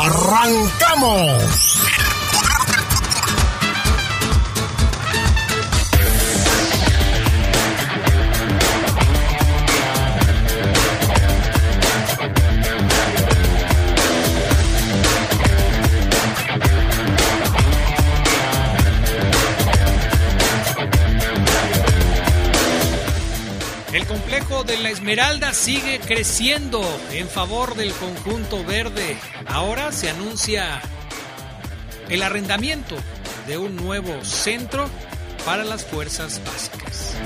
¡Arrancamos! El complejo de la Esmeralda sigue creciendo en favor del conjunto verde. Ahora se anuncia el arrendamiento de un nuevo centro para las fuerzas básicas.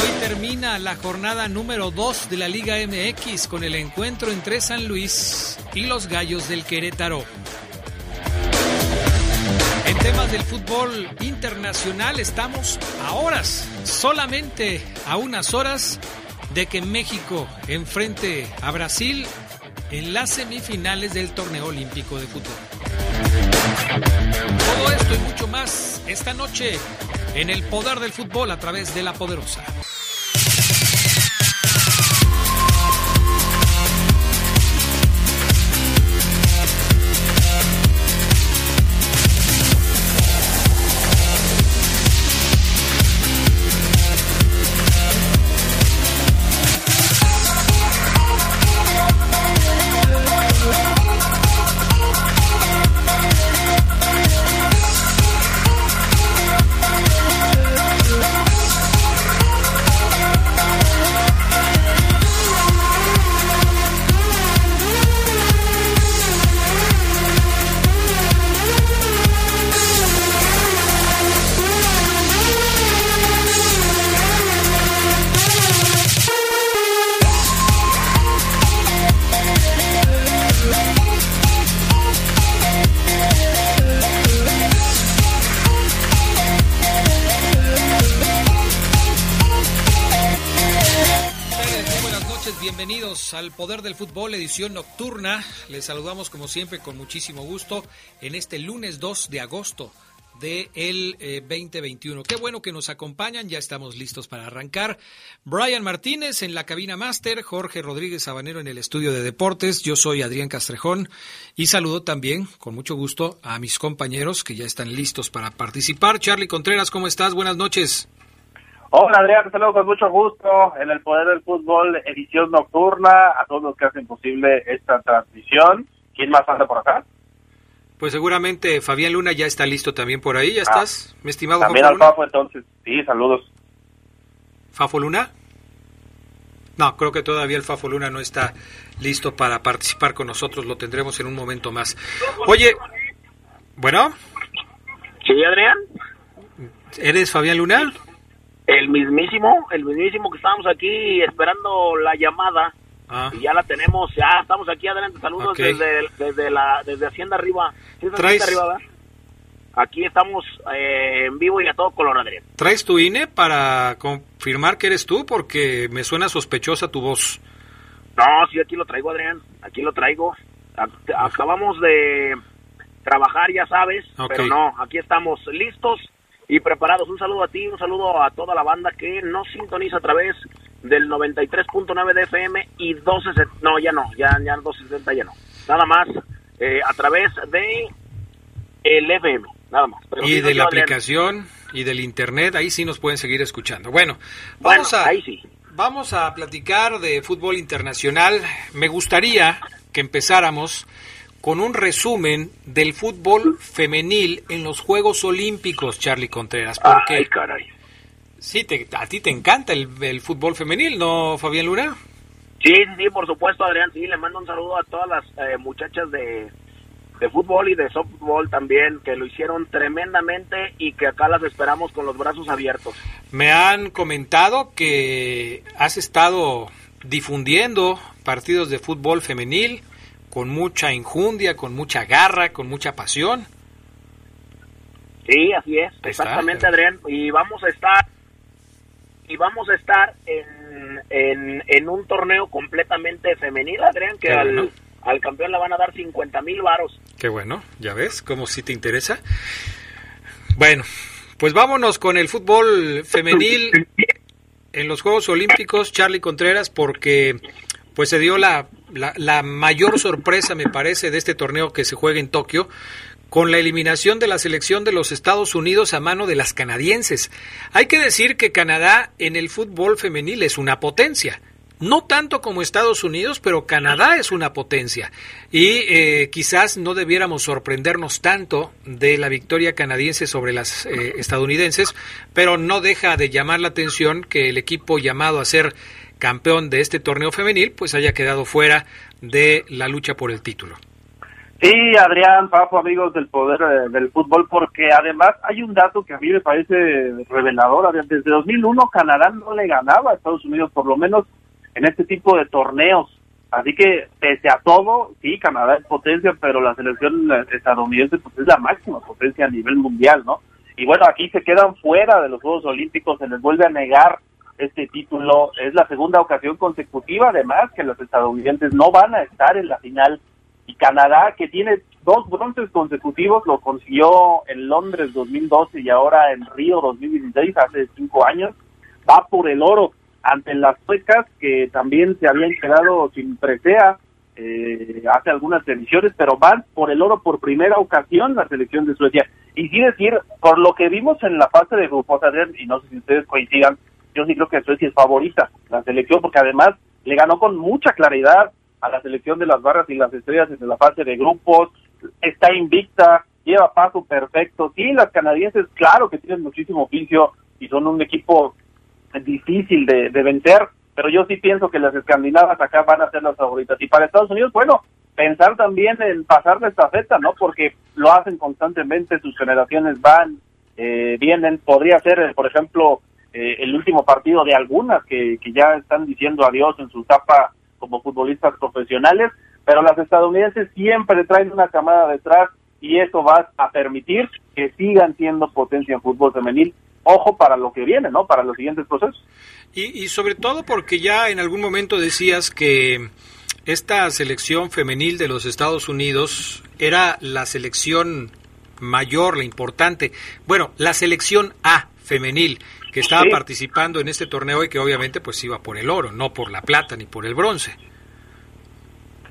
Hoy termina la jornada número 2 de la Liga MX con el encuentro entre San Luis y los Gallos del Querétaro. En temas del fútbol internacional estamos a horas, solamente a unas horas de que México enfrente a Brasil en las semifinales del torneo olímpico de fútbol. Todo esto y mucho más esta noche en el poder del fútbol a través de la poderosa. Al Poder del Fútbol, edición nocturna. Les saludamos como siempre con muchísimo gusto en este lunes 2 de agosto de 2021. Qué bueno que nos acompañan, ya estamos listos para arrancar. Brian Martínez en la cabina máster, Jorge Rodríguez Sabanero en el estudio de deportes, yo soy Adrián Castrejón y saludo también con mucho gusto a mis compañeros que ya están listos para participar. Charlie Contreras, ¿cómo estás? Buenas noches. Hola Adrián, te saludo con mucho gusto en el Poder del Fútbol, edición nocturna, a todos los que hacen posible esta transmisión. ¿Quién más anda por acá? Pues seguramente Fabián Luna ya está listo también por ahí, ¿ya Ah, estás, mi estimado También Fafo al Luna? Fafo, entonces. Sí, saludos. ¿Fafo Luna? No, creo que todavía el Fafo Luna no está listo para participar con nosotros, lo tendremos en un momento más. Oye, bueno, Sí, Adrián, ¿eres Fabián Luna? El mismísimo, el mismísimo que estábamos aquí esperando la llamada Ah, y ya la tenemos, ya estamos aquí adelante, saludos desde, desde la desde Hacienda Arriba, ¿Sí es Traes- Hacienda Arriba, ¿verdad? Aquí estamos eh, en vivo y a todo color, Adrián. ¿traes tu INE para confirmar que eres tú? Porque me suena sospechosa tu voz. No, sí, aquí lo traigo, Adrián, aquí lo traigo. Ac- Acabamos de trabajar, ya sabes, Ok. pero no, aquí estamos listos y preparados. Un saludo a ti, un saludo a toda la banda que nos sintoniza a través del 93.9 de FM y 1270, no, ya no, ya, ya 260 ya no. Nada más eh, a través de el FM, nada más. Pero Y de no, la aplicación y del internet, ahí sí nos pueden seguir escuchando. Bueno, Bueno, vamos a, ahí sí. vamos a platicar de fútbol internacional. Me gustaría que empezáramos con un resumen del fútbol femenil en los Juegos Olímpicos, Charlie Contreras, porque Ay, caray. sí, te- a ti te encanta el, el fútbol femenil, ¿no, Fabián Luna? Sí, sí, sí, por supuesto, Adrián. Sí, le mando un saludo a todas las eh, muchachas de, de fútbol y de softball también, que lo hicieron tremendamente y que acá las esperamos con los brazos abiertos. Me han comentado que has estado difundiendo partidos de fútbol femenil con mucha injundia, con mucha garra, con mucha pasión. Sí, así es, exactamente, Adrián. Y vamos a estar y vamos a estar en, en, en un torneo completamente femenil, Adrián, que al, al, campeón le van a dar 50 mil varos. Qué bueno, ya ves, como si te interesa. Bueno, pues vámonos con el fútbol femenil en los Juegos Olímpicos, Charlie Contreras, porque pues se dio la, la, la mayor sorpresa, me parece, de este torneo que se juega en Tokio, con la eliminación de la selección de los Estados Unidos a mano de las canadienses. Hay que decir que Canadá en el fútbol femenil es una potencia. No tanto como Estados Unidos, pero Canadá es una potencia. Y eh, quizás no debiéramos sorprendernos tanto de la victoria canadiense sobre las eh, estadounidenses, pero no deja de llamar la atención que el equipo llamado a ser campeón de este torneo femenil pues haya quedado fuera de la lucha por el título. Sí, Adrián, Papo, amigos del poder eh, del fútbol, porque además hay un dato que a mí me parece revelador. Adrián. Desde 2001 Canadá no le ganaba a Estados Unidos, por lo menos en este tipo de torneos. Así que, pese a todo, sí, Canadá es potencia, pero la selección estadounidense pues, es la máxima potencia a nivel mundial, ¿no? Y bueno, aquí se quedan fuera de los Juegos Olímpicos, se les vuelve a negar este título. Es la segunda ocasión consecutiva, además, que los estadounidenses no van a estar en la final y Canadá, que tiene dos bronces consecutivos, lo consiguió en Londres 2012 y ahora en Río 2016, hace cinco años, va por el oro ante las suecas que también se habían quedado sin presea eh, hace algunas ediciones, pero van por el oro por primera ocasión la selección de Suecia. Y sí decir, por lo que vimos en la fase de grupos, y no sé si ustedes coincidan, yo sí creo que Suecia es favorita, la selección, porque además le ganó con mucha claridad a la selección de las barras y las estrellas desde la fase de grupos, está invicta, lleva paso perfecto. Sí, las canadienses, claro que tienen muchísimo oficio y son un equipo difícil de, vencer, pero yo sí pienso que las escandinavas acá van a ser las favoritas. Y para Estados Unidos, bueno, pensar también en pasar de esta feta, ¿no? Porque lo hacen constantemente, sus generaciones van, eh, vienen. Podría ser, eh, por ejemplo, eh, el último partido de algunas que, que ya están diciendo adiós en su etapa como futbolistas profesionales, pero las estadounidenses siempre traen una camada detrás y eso va a permitir que sigan siendo potencia en fútbol femenil. Ojo para lo que viene, ¿no? Para los siguientes procesos. Y, y sobre todo porque ya en algún momento decías que esta selección femenil de los Estados Unidos era la selección mayor, la importante. Bueno, la selección A femenil que estaba participando en este torneo y que obviamente pues iba por el oro, no por la plata ni por el bronce.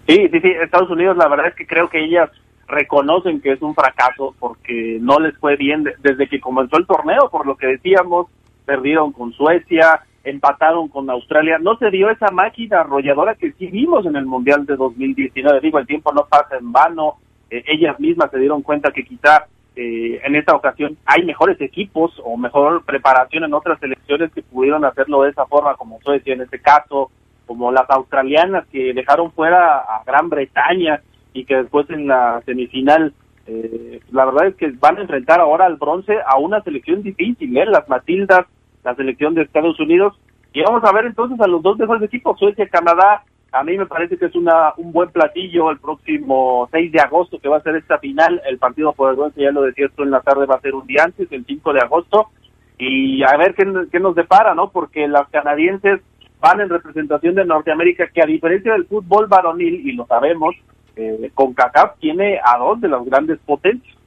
Sí, sí, sí, Estados Unidos la verdad es que creo que ellas reconocen que es un fracaso porque no les fue bien desde que comenzó el torneo, por lo que decíamos, perdieron con Suecia, empataron con Australia, no se dio esa máquina arrolladora que sí vimos en el Mundial de 2019, digo, el tiempo no pasa en vano, eh, ellas mismas se dieron cuenta que quizá eh, en esta ocasión hay mejores equipos o mejor preparación en otras selecciones que pudieron hacerlo de esa forma, como Suecia en este caso, como las australianas que dejaron fuera a Gran Bretaña y que después en la semifinal, eh, la verdad es que van a enfrentar ahora al bronce a una selección difícil, ¿eh? las Matildas, la selección de Estados Unidos, y vamos a ver entonces a los dos mejores equipos, Suecia, Canadá, a mí me parece que es una, un buen platillo el próximo 6 de agosto que va a ser esta final. El partido por el ya lo decía esto en la tarde, va a ser un día antes, el 5 de agosto. Y a ver qué, qué nos depara, ¿no? Porque las canadienses van en representación de Norteamérica, que a diferencia del fútbol varonil, y lo sabemos, eh, con CACAF tiene a dos de las grandes potencias.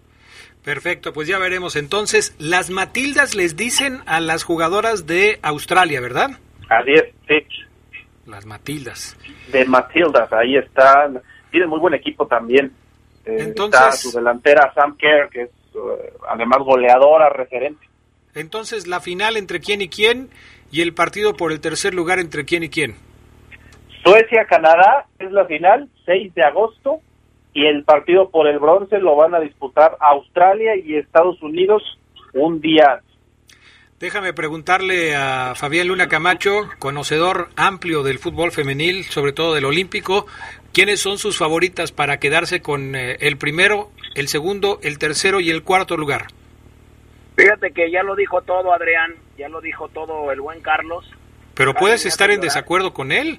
Perfecto, pues ya veremos. Entonces, las Matildas les dicen a las jugadoras de Australia, ¿verdad? Así es, sí. Las Matildas. De Matildas, ahí está. Tiene muy buen equipo también. Eh, Entonces, está su delantera Sam Kerr, que es eh, además goleadora, referente. Entonces, la final entre quién y quién y el partido por el tercer lugar entre quién y quién. Suecia-Canadá es la final, 6 de agosto, y el partido por el bronce lo van a disputar Australia y Estados Unidos un día Déjame preguntarle a Fabián Luna Camacho, conocedor amplio del fútbol femenil, sobre todo del olímpico, ¿quiénes son sus favoritas para quedarse con eh, el primero, el segundo, el tercero y el cuarto lugar? Fíjate que ya lo dijo todo Adrián, ya lo dijo todo el buen Carlos. Pero puedes estar en desacuerdo con él.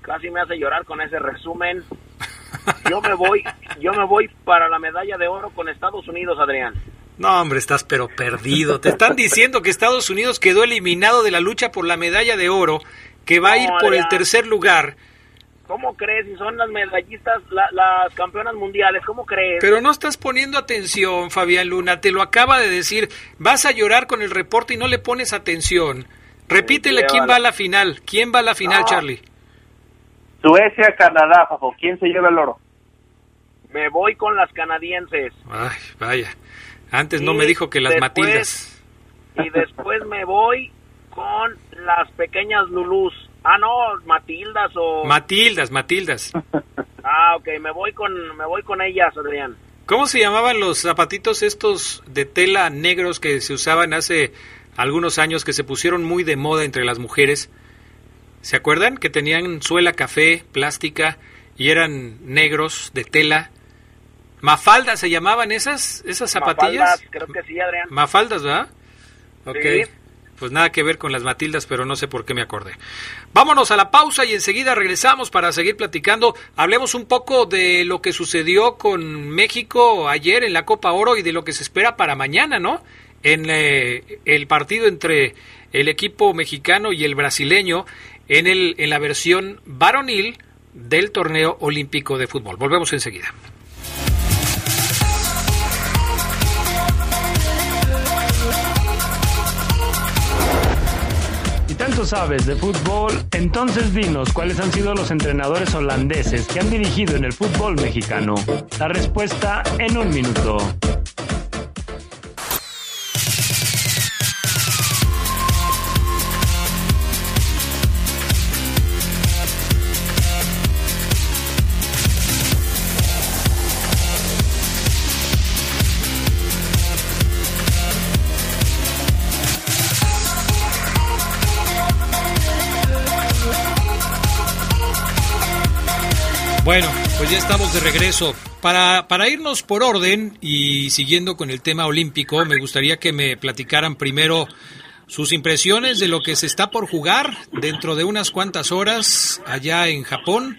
Casi me hace llorar con ese resumen. Yo me voy, yo me voy para la medalla de oro con Estados Unidos, Adrián. No, hombre, estás pero perdido. Te están diciendo que Estados Unidos quedó eliminado de la lucha por la medalla de oro, que va a ir por el tercer lugar. ¿Cómo crees? Si son las medallistas, las campeonas mundiales, ¿cómo crees? Pero no estás poniendo atención, Fabián Luna. Te lo acaba de decir. Vas a llorar con el reporte y no le pones atención. Repítele quién va a la final. ¿Quién va a la final, Charlie? Suecia, Canadá, Fafo. ¿Quién se lleva el oro? Me voy con las canadienses. Ay, vaya. Antes no me dijo que las Matildas. Y después me voy con las pequeñas Lulús. Ah, no, Matildas o... Matildas, Matildas. Ah, ok, me voy con, me voy con ellas, Adrián. ¿Cómo se llamaban los zapatitos estos de tela negros que se usaban hace algunos años, que se pusieron muy de moda entre las mujeres? ¿Se acuerdan? Que tenían suela café, plástica, y eran negros, de tela. ¿Mafaldas se llamaban esas, esas zapatillas? Mafaldas, creo que sí, Adrián. Mafaldas, ¿verdad? Ok pues nada que ver con las Matildas, pero no sé por qué me acordé. Vámonos a la pausa y enseguida regresamos para seguir platicando. Hablemos un poco de lo que sucedió con México ayer en la Copa Oro y de lo que se espera para mañana, ¿no? En eh, el partido entre el equipo mexicano y el brasileño en, el, en la versión varonil del torneo olímpico de fútbol. Volvemos enseguida. Sabes de fútbol, entonces dinos cuáles han sido los entrenadores holandeses que han dirigido en el fútbol mexicano. La respuesta en un minuto. Pues ya estamos de regreso. Para, para irnos por orden y siguiendo con el tema olímpico, me gustaría que me platicaran primero sus impresiones de lo que se está por jugar dentro de unas cuantas horas allá en Japón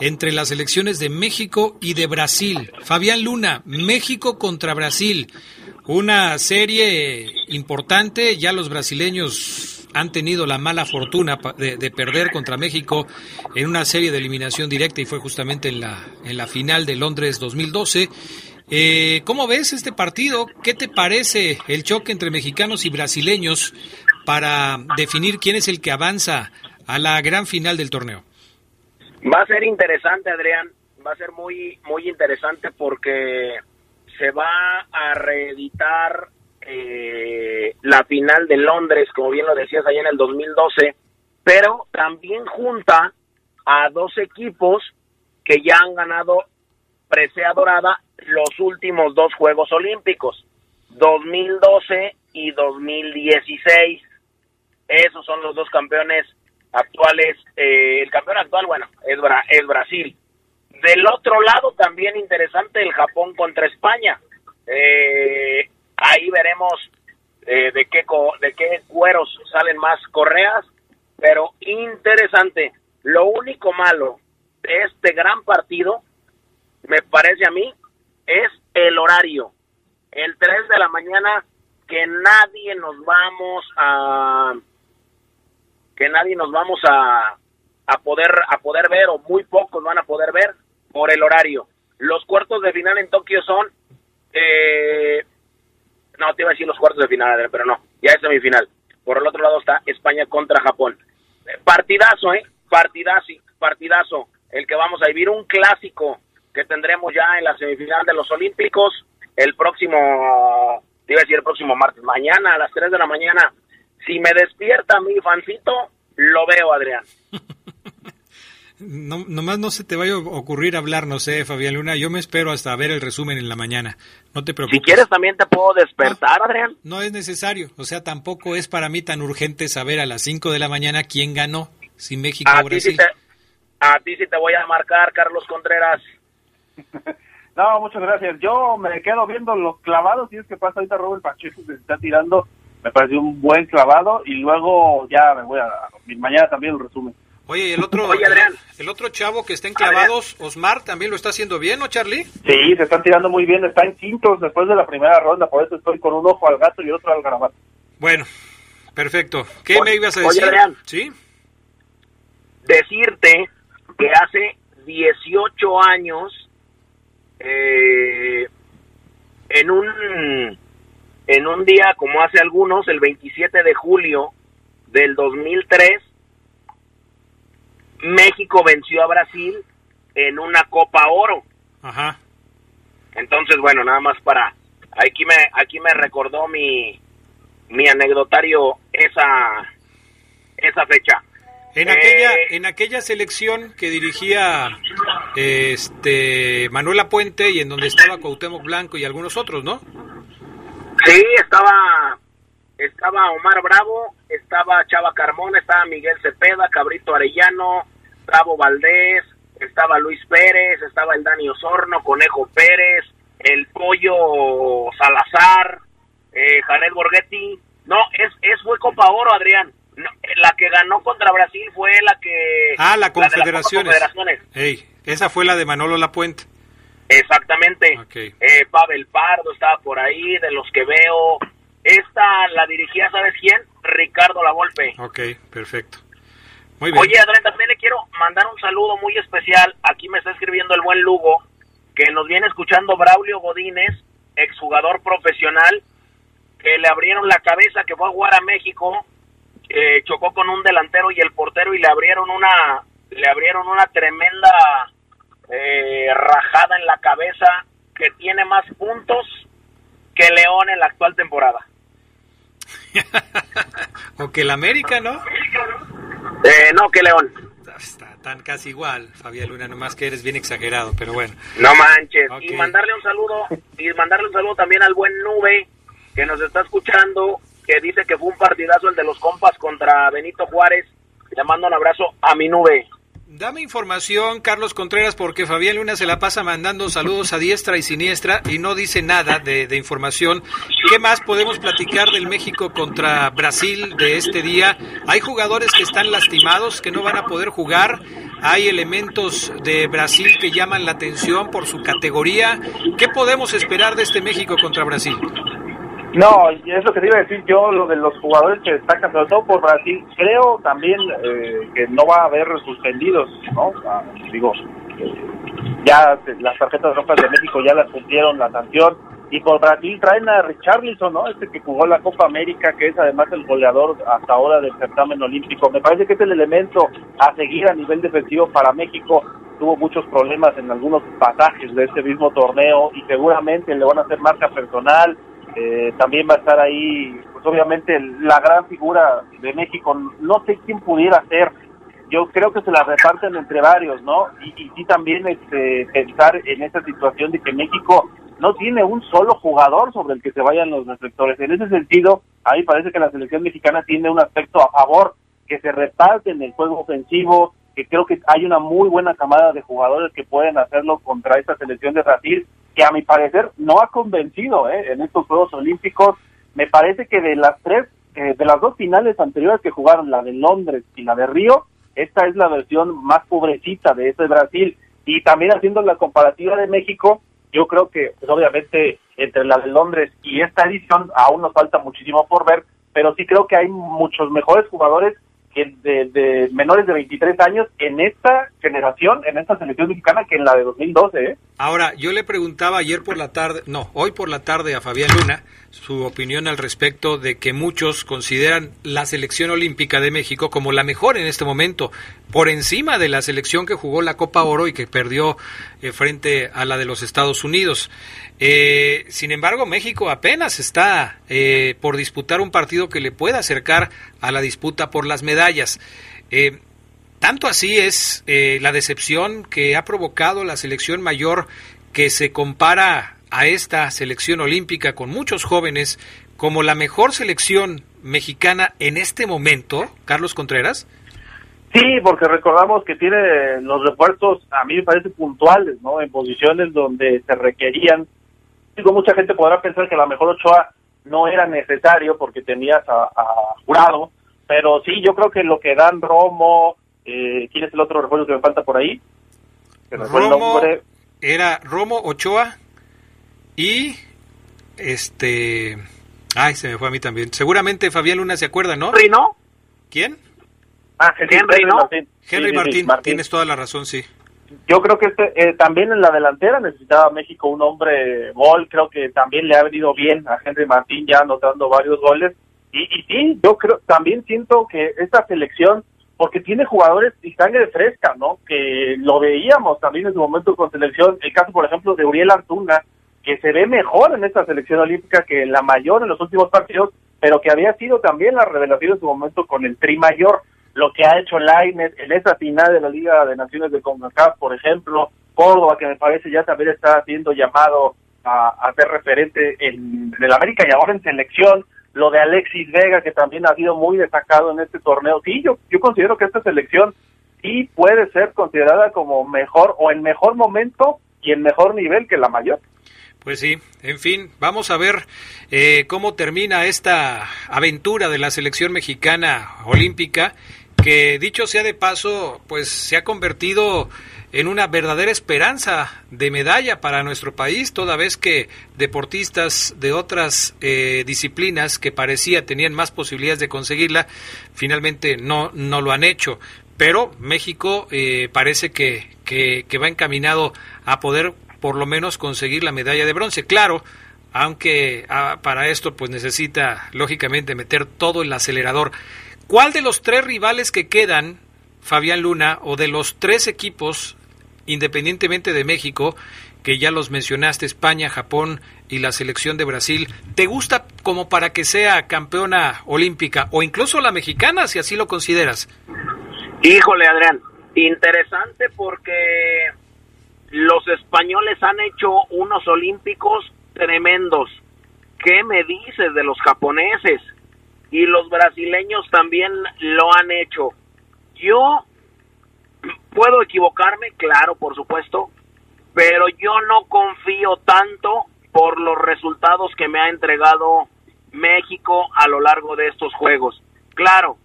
entre las elecciones de México y de Brasil. Fabián Luna, México contra Brasil. Una serie importante, ya los brasileños han tenido la mala fortuna de, perder contra México en una serie de eliminación directa y fue justamente en la, en la final de Londres 2012. Eh, ¿Cómo ves este partido? ¿Qué te parece el choque entre mexicanos y brasileños para definir quién es el que avanza a la gran final del torneo? Va a ser interesante, Adrián. Va a ser muy, muy interesante porque se va a reeditar eh, la final de Londres, como bien lo decías allá en el 2012, pero también junta a dos equipos que ya han ganado presea dorada los últimos dos Juegos Olímpicos, 2012 y 2016. Esos son los dos campeones actuales. Eh, el campeón actual, bueno, es, es Brasil. Del otro lado, también interesante el Japón contra España. Eh, Ahí veremos eh, de, qué de qué cueros salen más correas, pero interesante. Lo único malo de este gran partido, me parece a mí, es el horario. El 3 de la mañana que nadie nos vamos a que nadie nos vamos a, a poder a poder ver o muy pocos van a poder ver por el horario. Los cuartos de final en Tokio son eh, no, te iba a decir los cuartos de final, pero no, ya es semifinal. Por el otro lado está España contra Japón. Eh, partidazo, ¿eh? Partidazo, partidazo. El que vamos a vivir un clásico que tendremos ya en la semifinal de los Olímpicos el próximo, te iba a decir el próximo martes, mañana a las 3 de la mañana. Si me despierta mi fancito, lo veo, Adrián. No, nomás no se te vaya a ocurrir hablar, no sé, Fabián Luna. Yo me espero hasta ver el resumen en la mañana. No te preocupes. Si quieres, también te puedo despertar, Adrián. No es necesario. O sea, tampoco es para mí tan urgente saber a las 5 de la mañana quién ganó, si México o Brasil. a ti sí te voy a marcar, Carlos Contreras. no, muchas gracias. Yo me quedo viendo los clavados. Y es que pasa ahorita Robert Pacheco se está tirando. Me pareció un buen clavado. Y luego ya me voy a dormir. Mañana también el resumen. Oye, y el otro, Oye, Adrián. el otro chavo que está en clavados, Osmar, también lo está haciendo bien, ¿no, Charlie? Sí, se están tirando muy bien, está en quintos después de la primera ronda, por eso estoy con un ojo al gato y otro al garabato. Bueno, perfecto. ¿Qué Oye, me ibas a oye, decir? Adrián. Sí. decirte que hace 18 años eh, en un en un día como hace algunos el 27 de julio del 2003 México venció a Brasil en una Copa Oro Ajá. entonces bueno nada más para aquí me aquí me recordó mi mi anecdotario esa esa fecha En Eh, aquella, en aquella selección que dirigía este Manuela Puente y en donde estaba Cuauhtémoc Blanco y algunos otros, ¿no? Sí, estaba estaba Omar Bravo, estaba Chava Carmona, estaba Miguel Cepeda, Cabrito Arellano, Bravo Valdés, estaba Luis Pérez, estaba el Dani Osorno, Conejo Pérez, el Pollo Salazar, eh, Jared Borghetti. No, es, es fue Copa Oro, Adrián. No, la que ganó contra Brasil fue la que... Ah, la Confederaciones. Ey, esa fue la de Manolo Lapuente. Exactamente. Ok. Eh, Pavel Pardo estaba por ahí, de los que veo. Esta la dirigía, ¿sabes quién? Ricardo Lavolpe. Ok, perfecto. Muy bien. Oye, Adrián, también le quiero mandar un saludo muy especial. Aquí me está escribiendo el buen Lugo, que nos viene escuchando Braulio Godínez, exjugador profesional, que le abrieron la cabeza, que fue a jugar a México, eh, chocó con un delantero y el portero y le abrieron una, le abrieron una tremenda eh, rajada en la cabeza, que tiene más puntos que León en la actual temporada. o que el América, ¿no? Eh, no, que León. Está tan casi igual, Fabián Luna, nomás que eres bien exagerado, pero bueno. No manches. Y mandarle un saludo, y mandarle un saludo también al buen Nube, que nos está escuchando, que dice que fue un partidazo el de los compas contra Benito Juárez. Le mando un abrazo a mi Nube. Dame información, Carlos Contreras, porque Fabián Luna se la pasa mandando saludos a diestra y siniestra y no dice nada de, de información. ¿Qué más podemos platicar del México contra Brasil de este día? Hay jugadores que están lastimados, que no van a poder jugar. Hay elementos de Brasil que llaman la atención por su categoría. ¿Qué podemos esperar de este México contra Brasil? No, es lo que te iba a decir yo, lo de los jugadores que destacan, sobre todo por Brasil. Creo también eh, que no va a haber suspendidos, ¿no? Ah, digo, eh, ya las tarjetas rojas de México ya las cumplieron la sanción. Y por Brasil traen a Richarlison, ¿no? Este que jugó la Copa América, que es además el goleador hasta ahora del certamen olímpico. Me parece que es el elemento a seguir a nivel defensivo para México. Tuvo muchos problemas en algunos pasajes de este mismo torneo y seguramente le van a hacer marca personal. Eh, también va a estar ahí, pues obviamente, la gran figura de México. No sé quién pudiera ser. Yo creo que se la reparten entre varios, ¿no? Y, y sí también este, pensar en esa situación de que México no tiene un solo jugador sobre el que se vayan los reflectores. En ese sentido, a mí parece que la selección mexicana tiene un aspecto a favor, que se reparten el juego ofensivo, que creo que hay una muy buena camada de jugadores que pueden hacerlo contra esta selección de Brasil, que a mi parecer no ha convencido ¿eh? en estos Juegos Olímpicos. Me parece que de las tres, eh, de las dos finales anteriores que jugaron, la de Londres y la de Río, esta es la versión más pobrecita de ese Brasil. Y también haciendo la comparativa de México, yo creo que pues, obviamente entre la de Londres y esta edición aún nos falta muchísimo por ver, pero sí creo que hay muchos mejores jugadores que de, de menores de 23 años en esta generación, en esta selección mexicana, que en la de 2012. ¿eh? Ahora, yo le preguntaba ayer por la tarde, no, hoy por la tarde a Fabián Luna su opinión al respecto de que muchos consideran la selección olímpica de México como la mejor en este momento, por encima de la selección que jugó la Copa Oro y que perdió eh, frente a la de los Estados Unidos. Eh, sin embargo, México apenas está eh, por disputar un partido que le pueda acercar a la disputa por las medallas. Eh, tanto así es la decepción que ha provocado la selección mayor que se compara a esta selección olímpica con muchos jóvenes como la mejor selección mexicana en este momento, Carlos Contreras. Sí, porque recordamos que tiene los refuerzos, a mí me parece puntuales, ¿no? En posiciones donde se requerían. Digo, mucha gente podrá pensar que a lo mejor Ochoa no era necesario porque tenías a, a Jurado, pero sí, yo creo que lo que dan Romo, Eh, ¿Quién es el otro refuerzo que me falta por ahí? Romo, era Romo Ochoa y este... Ay, se me fue a mí también. Seguramente Fabián Luna se acuerda, ¿no? ¿Rino? ¿Quién? Ah, Henry, Martín. Henry Martín. tienes toda la razón, sí. Yo creo que este, eh, también en la delantera necesitaba México un hombre gol, creo que también le ha venido bien a Henry Martín ya anotando varios goles. Y, y sí, yo creo, también siento que esta selección, porque tiene jugadores y sangre fresca, ¿no? Que lo veíamos también en su momento con selección, el caso por ejemplo de Uriel Antuna, que se ve mejor en esta selección olímpica que la mayor en los últimos partidos, pero que había sido también la revelación en su momento con el tri mayor lo que ha hecho Lainez en esa final de la Liga de Naciones de CONCACAF, por ejemplo, Córdoba, que me parece ya también está siendo llamado a, ser referente en, el América y ahora en selección, lo de Alexis Vega, que también ha sido muy destacado en este torneo. Sí, yo, yo considero que esta selección sí puede ser considerada como mejor o en mejor momento y en mejor nivel que la mayor. Pues sí, en fin, vamos a ver eh, cómo termina esta aventura de la selección mexicana olímpica que dicho sea de paso, pues se ha convertido en una verdadera esperanza de medalla para nuestro país, toda vez que deportistas de otras eh, disciplinas que parecía tenían más posibilidades de conseguirla, finalmente no, no lo han hecho. Pero México eh, parece que, que, va encaminado a poder por lo menos conseguir la medalla de bronce. Claro, aunque ah, para esto pues necesita lógicamente meter todo el acelerador. ¿Cuál de los tres rivales que quedan, Fabián Luna, o de los tres equipos, independientemente de México, que ya los mencionaste, España, Japón y la selección de Brasil, ¿te gusta como para que sea campeona olímpica o incluso la mexicana, si así lo consideras? Híjole, Adrián, interesante porque los españoles han hecho unos olímpicos tremendos. ¿Qué me dices de los japoneses? Y los brasileños también lo han hecho. Yo puedo equivocarme, claro, por supuesto, pero yo no confío tanto por los resultados que me ha entregado México a lo largo de estos juegos. Claro,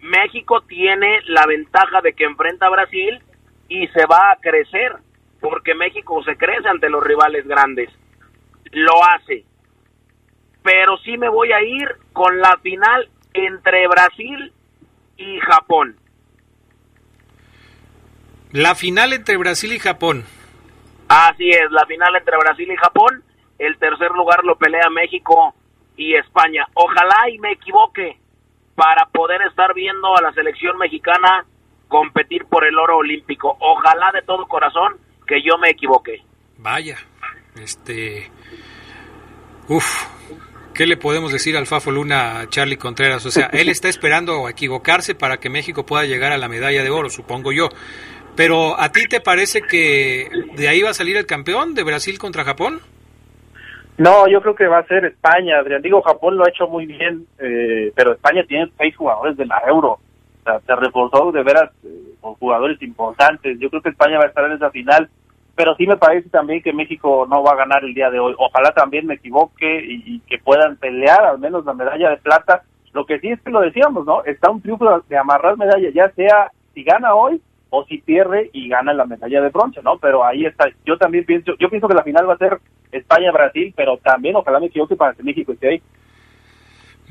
México tiene la ventaja de que enfrenta a Brasil y se va a crecer, porque México se crece ante los rivales grandes. Lo hace pero sí me voy a ir con la final entre Brasil y Japón. La final entre Brasil y Japón. Así es, la final entre Brasil y Japón. El tercer lugar lo pelea México y España. Ojalá y me equivoque para poder estar viendo a la selección mexicana competir por el oro olímpico. Ojalá de todo corazón que yo me equivoque. Vaya, este... Uf, ¿Qué le podemos decir al Fafo Luna a Charlie Contreras? O sea, él está esperando equivocarse para que México pueda llegar a la medalla de oro, supongo yo. Pero ¿a ti te parece que de ahí va a salir el campeón de Brasil contra Japón? No, yo creo que va a ser España, Adrián. Digo, Japón lo ha hecho muy bien, eh, pero España tiene seis jugadores de la Euro. O sea, se reforzó de veras eh, con jugadores importantes. Yo creo que España va a estar en esa final pero sí me parece también que México no va a ganar el día de hoy. Ojalá también me equivoque y, que puedan pelear al menos la medalla de plata. Lo que sí es que lo decíamos, ¿no? Está un triunfo de amarrar medalla, ya sea si gana hoy o si pierde y gana la medalla de bronce, ¿no? Pero ahí está. Yo también pienso, yo pienso que la final va a ser España-Brasil, pero también ojalá me equivoque para que México esté ahí.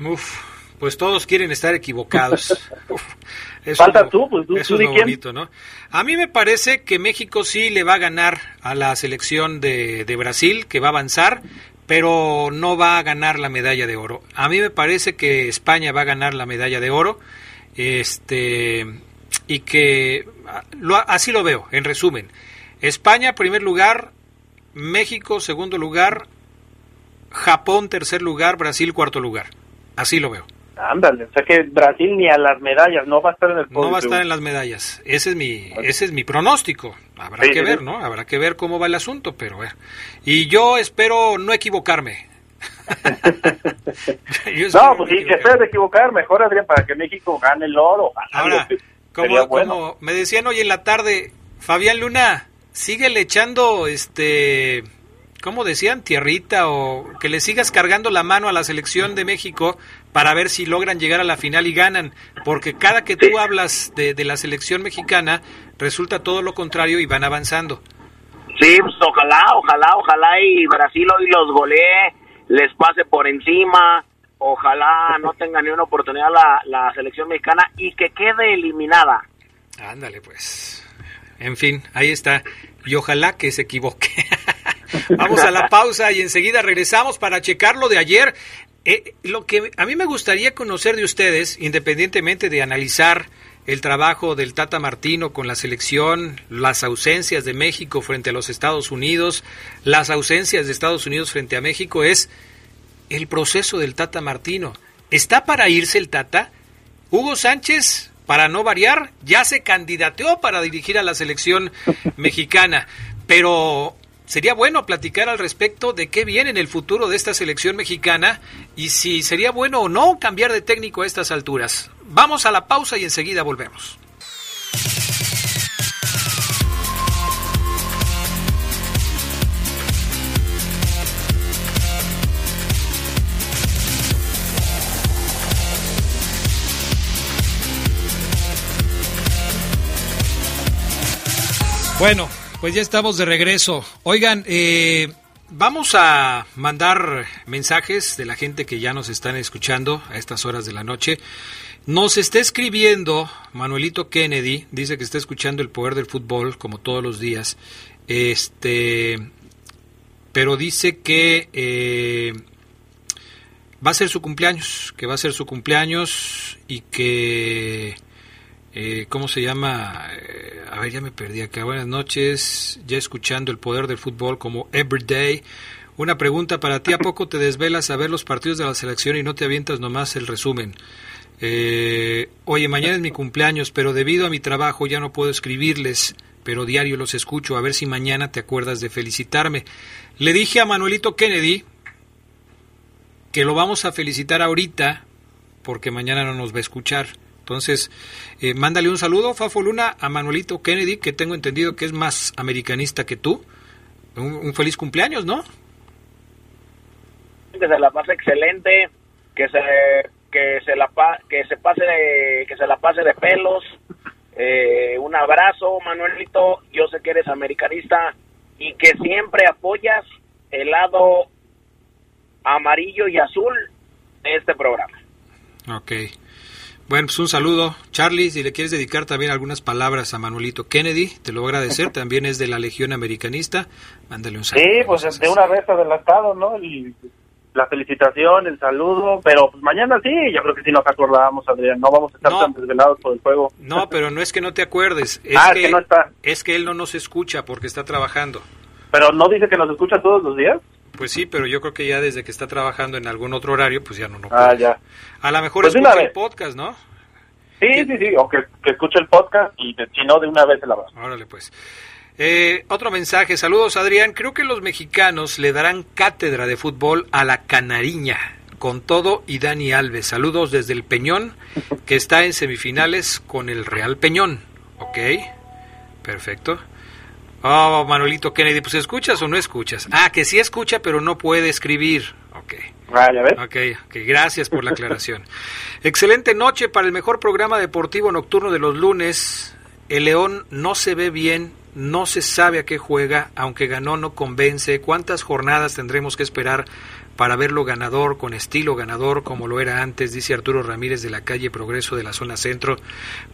Uf, pues todos quieren estar equivocados. Falta tú, pues tú, bonito, ¿no? A mí me parece que México sí le va a ganar a la selección de, de Brasil, que va a avanzar, pero no va a ganar la medalla de oro. A mí me parece que España va a ganar la medalla de oro, este y que lo, así lo veo, en resumen. España primer lugar, México segundo lugar, Japón tercer lugar, Brasil cuarto lugar. Así lo veo. Ándale, o sea que Brasil ni a las medallas, no va a estar en el podio. No va a estar en las medallas. Ese es mi ese es mi pronóstico. Habrá que ver, ¿no? Habrá que ver cómo va el asunto, pero ver. Y yo espero no equivocarme. no, pues sí, que de equivocar, mejor Adrián, para que México gane el oro. Ahora, como, como me decían hoy en la tarde, Fabián Luna, sigue le echando este ¿cómo decían? Tierrita o que le sigas cargando la mano a la selección de México para ver si logran llegar a la final y ganan, porque cada que tú hablas de, de la selección mexicana, resulta todo lo contrario y van avanzando. Sí, pues ojalá, ojalá, ojalá y Brasil hoy los golee, les pase por encima, ojalá no tenga ni una oportunidad la, la selección mexicana y que quede eliminada. Ándale, pues. En fin, ahí está. Y ojalá que se equivoque. Vamos a la pausa y enseguida regresamos para checar lo de ayer. Eh, lo que a mí me gustaría conocer de ustedes, independientemente de analizar el trabajo del Tata Martino con la selección, las ausencias de México frente a los Estados Unidos, las ausencias de Estados Unidos frente a México, es el proceso del Tata Martino. ¿Está para irse el Tata? Hugo Sánchez, para no variar, ya se candidateó para dirigir a la selección mexicana, pero sería bueno platicar al respecto de qué viene en el futuro de esta selección mexicana y si sería bueno o no cambiar de técnico a estas alturas. Vamos a la pausa y enseguida volvemos. Bueno, pues ya estamos de regreso. Oigan, eh, vamos a mandar mensajes de la gente que ya nos están escuchando a estas horas de la noche. Nos está escribiendo Manuelito Kennedy, dice que está escuchando el poder del fútbol como todos los días. Este, pero dice que eh, va a ser su cumpleaños, que va a ser su cumpleaños y que eh, ¿cómo se llama? Eh, a ver, ya me perdí acá. Buenas noches, ya escuchando el poder del fútbol como Everyday. Una pregunta para ti, ¿a poco te desvelas a ver los partidos de la selección y no te avientas nomás el resumen? Eh, oye, mañana es mi cumpleaños, pero debido a mi trabajo ya no puedo escribirles, pero diario los escucho, a ver si mañana te acuerdas de felicitarme. Le dije a Manuelito Kennedy que lo vamos a felicitar ahorita, porque mañana no nos va a escuchar. Entonces, eh, mándale un saludo, Fafo Luna, a Manuelito Kennedy, que tengo entendido que es más americanista que tú. Un, feliz cumpleaños, ¿no? Que se la pase excelente, que se que se la que se pase de, que se la pase de pelos. Eh, un abrazo, Manuelito. Yo sé que eres americanista y que siempre apoyas el lado amarillo y azul de este programa. Ok. Bueno, pues un saludo. Charlie, si le quieres dedicar también algunas palabras a Manuelito Kennedy, te lo voy a agradecer. También es de la Legión Americanista. Mándale un saludo. Sí, pues de una vez adelantado, ¿no? Y la felicitación, el saludo, pero pues mañana sí, yo creo que sí nos acordamos, Adrián. No vamos a estar tan desvelados por el juego. No, pero no es que no te acuerdes. Es ah, que, no está. Es que él no nos escucha porque está trabajando. Pero no dice que nos escucha todos los días. Pues sí, pero yo creo que ya desde que está trabajando en algún otro horario, pues ya no, no Ah, ya. A lo mejor pues escucha el podcast, ¿no? Sí, sí, sí, o que, escuche el podcast y si no, de una vez se la va. Órale, pues. Eh, otro mensaje, saludos Adrián, creo que los mexicanos le darán cátedra de fútbol a la Canariña, con todo y Dani Alves. Saludos desde el Peñón, que está en semifinales con el Real Peñón. Ok, perfecto. Oh, Manuelito Kennedy, pues ¿escuchas o no escuchas? Ah, que sí escucha, pero no puede escribir. Ok. Ah, ¿ya ves? Okay, ok, gracias por la aclaración. Excelente noche para el mejor programa deportivo nocturno de los lunes. El León no se ve bien, no se sabe a qué juega, aunque ganó no convence. ¿Cuántas jornadas tendremos que esperar para verlo ganador, con estilo ganador, como lo era antes, dice Arturo Ramírez de la calle Progreso de la zona centro.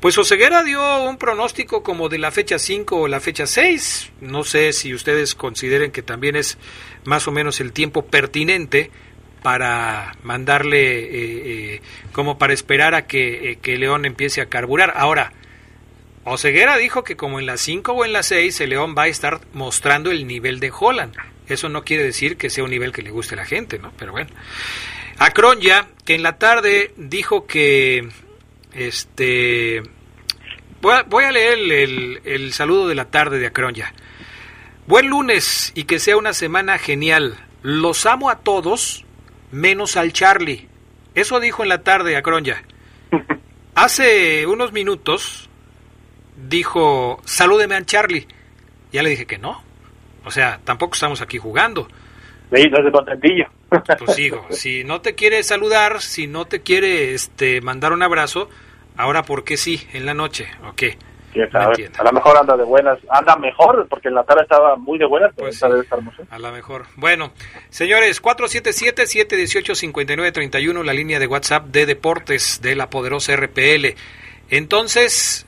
Pues Oseguera dio un pronóstico como de la fecha 5 o la fecha 6. No sé si ustedes consideren que también es más o menos el tiempo pertinente para mandarle, eh, eh, como para esperar a que, eh, que León empiece a carburar. Ahora, Oseguera dijo que como en la 5 o en la 6 el León va a estar mostrando el nivel de Holland. Eso no quiere decir que sea un nivel que le guste a la gente, ¿no? Pero bueno. Acronya, que en la tarde dijo que este voy a, leer el, el, saludo de la tarde de Acronya. Buen lunes y que sea una semana genial. Los amo a todos, menos al Charlie. Eso dijo en la tarde Acronya. Hace unos minutos dijo, salúdeme a Charlie. Ya le dije que no. O sea, tampoco estamos aquí jugando. Sí, no es de contentillo. Pues digo, si no te quiere saludar, si no te quiere este mandar un abrazo, ahora ¿por qué sí en la noche? ¿O qué? a lo mejor anda de buenas, anda mejor, porque en la tarde estaba muy de buenas, pues a lo mejor. Bueno, señores, 477-718-5931, la línea de WhatsApp de Deportes de la poderosa RPL. Entonces,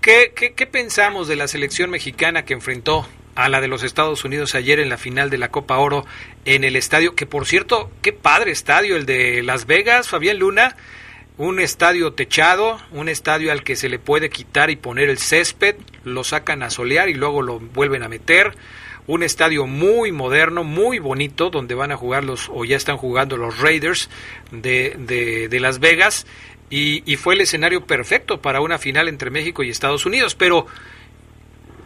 ¿qué, qué, qué pensamos de la selección mexicana que enfrentó a la de los Estados Unidos ayer en la final de la Copa Oro en el estadio, que por cierto, qué padre estadio el de Las Vegas, Fabián Luna, un estadio techado, un estadio al que se le puede quitar y poner el césped, lo sacan a solear y luego lo vuelven a meter. Un estadio muy moderno, muy bonito, donde van a jugar los, o ya están jugando los Raiders de, de, Las Vegas. Y, fue el escenario perfecto para una final entre México y Estados Unidos. Pero,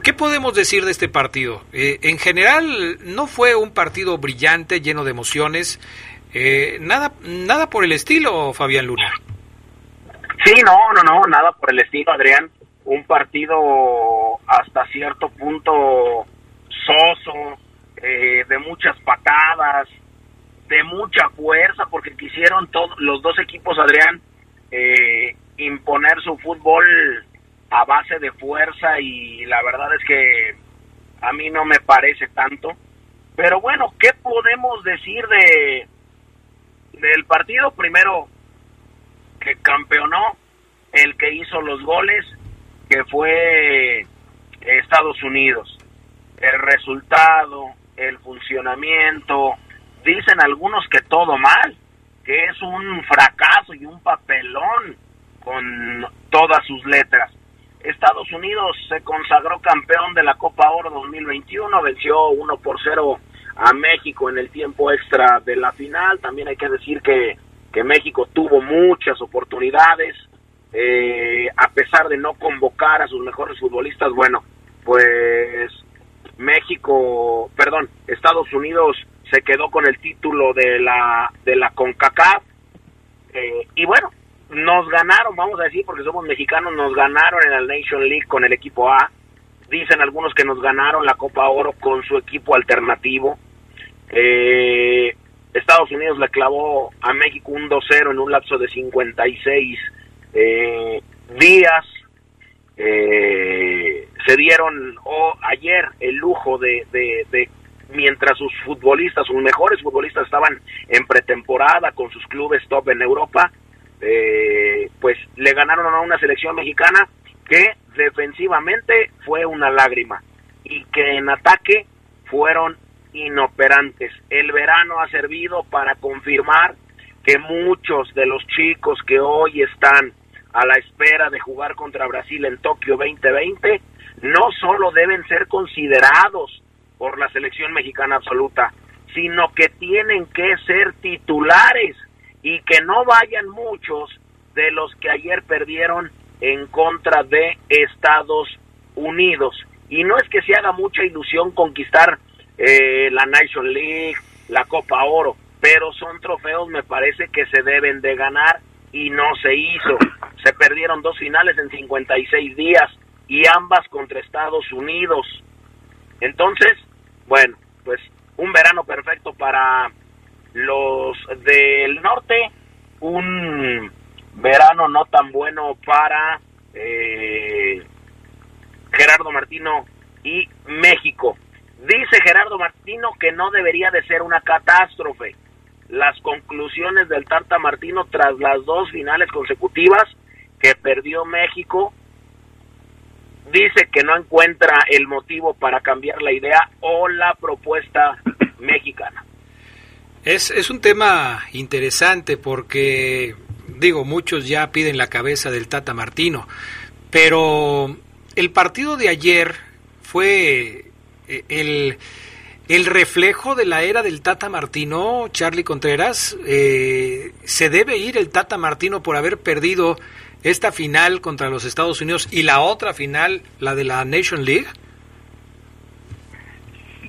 ¿qué podemos decir de este partido? Eh, en general, no fue un partido brillante, lleno de emociones. Eh, nada, nada por el estilo, Fabián Luna. Sí, no, no, no, nada por el estilo, Adrián. Un partido hasta cierto punto soso, eh, de muchas patadas, de mucha fuerza, porque quisieron todos los dos equipos, Adrián, eh, imponer su fútbol a base de fuerza y la verdad es que a mí no me parece tanto. Pero bueno, ¿qué podemos decir de del partido? Primero, que campeonó, el que hizo los goles, que fue Estados Unidos. El resultado, el funcionamiento, dicen algunos que todo mal, que es un fracaso y un papelón con todas sus letras. Estados Unidos se consagró campeón de la Copa Oro 2021, venció 1 por 0 a México en el tiempo extra de la final. También hay que decir que que México tuvo muchas oportunidades, eh, a pesar de no convocar a sus mejores futbolistas, bueno, pues México, perdón, Estados Unidos se quedó con el título de la de la CONCACAF eh, y bueno, nos ganaron, vamos a decir, porque somos mexicanos, nos ganaron en la Nation League con el equipo A. Dicen algunos que nos ganaron la Copa Oro con su equipo alternativo. Eh, Estados Unidos le clavó a México un 2-0 en un lapso de 56 eh, días. Eh, se dieron ayer el lujo de, de, mientras sus futbolistas, sus mejores futbolistas estaban en pretemporada con sus clubes top en Europa, eh, pues le ganaron a una selección mexicana que defensivamente fue una lágrima y que en ataque fueron inoperantes. El verano ha servido para confirmar que muchos de los chicos que hoy están a la espera de jugar contra Brasil en Tokio 2020 no solo deben ser considerados por la selección mexicana absoluta, sino que tienen que ser titulares y que no vayan muchos de los que ayer perdieron en contra de Estados Unidos. Y no es que se haga mucha ilusión conquistar eh, la Nation League, la Copa Oro, pero son trofeos me parece que se deben de ganar y no se hizo. Se perdieron dos finales en 56 días y ambas contra Estados Unidos. Entonces, bueno, pues un verano perfecto para los del norte, un verano no tan bueno para eh, Gerardo Martino y México. Dice Gerardo Martino que no debería de ser una catástrofe. Las conclusiones del Tata Martino tras las dos finales consecutivas que perdió México, dice que no encuentra el motivo para cambiar la idea o la propuesta mexicana. Es, es un tema interesante porque, digo, muchos ya piden la cabeza del Tata Martino, pero el partido de ayer fue eh, el, el reflejo de la era del Tata Martino, Charlie Contreras, eh, se debe ir el Tata Martino por haber perdido esta final contra los Estados Unidos y la otra final, la de la Nation League?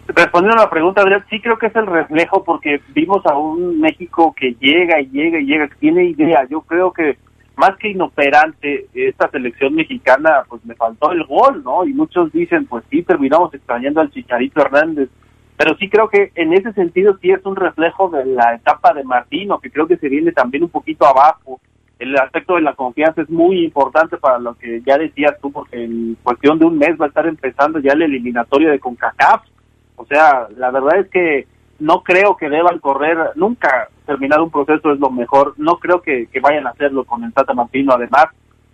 Respondiendo a la pregunta, Adrián, sí creo que es el reflejo porque vimos a un México que llega y llega y llega, que tiene idea. Yo creo que más que inoperante esta selección mexicana, pues me faltó el gol, ¿no? Y muchos dicen, pues sí, terminamos extrañando al Chicharito Hernández. pero sí creo que en ese sentido sí es un reflejo de la etapa de Martino, que creo que se viene también un poquito abajo. El aspecto de la confianza es muy importante para lo que ya decías tú, porque en cuestión de un mes va a estar empezando ya el eliminatorio de CONCACAF. O sea, la verdad es que no creo que deban correr, nunca terminar un proceso es lo mejor, no creo que, vayan a hacerlo con el Tata Martino además,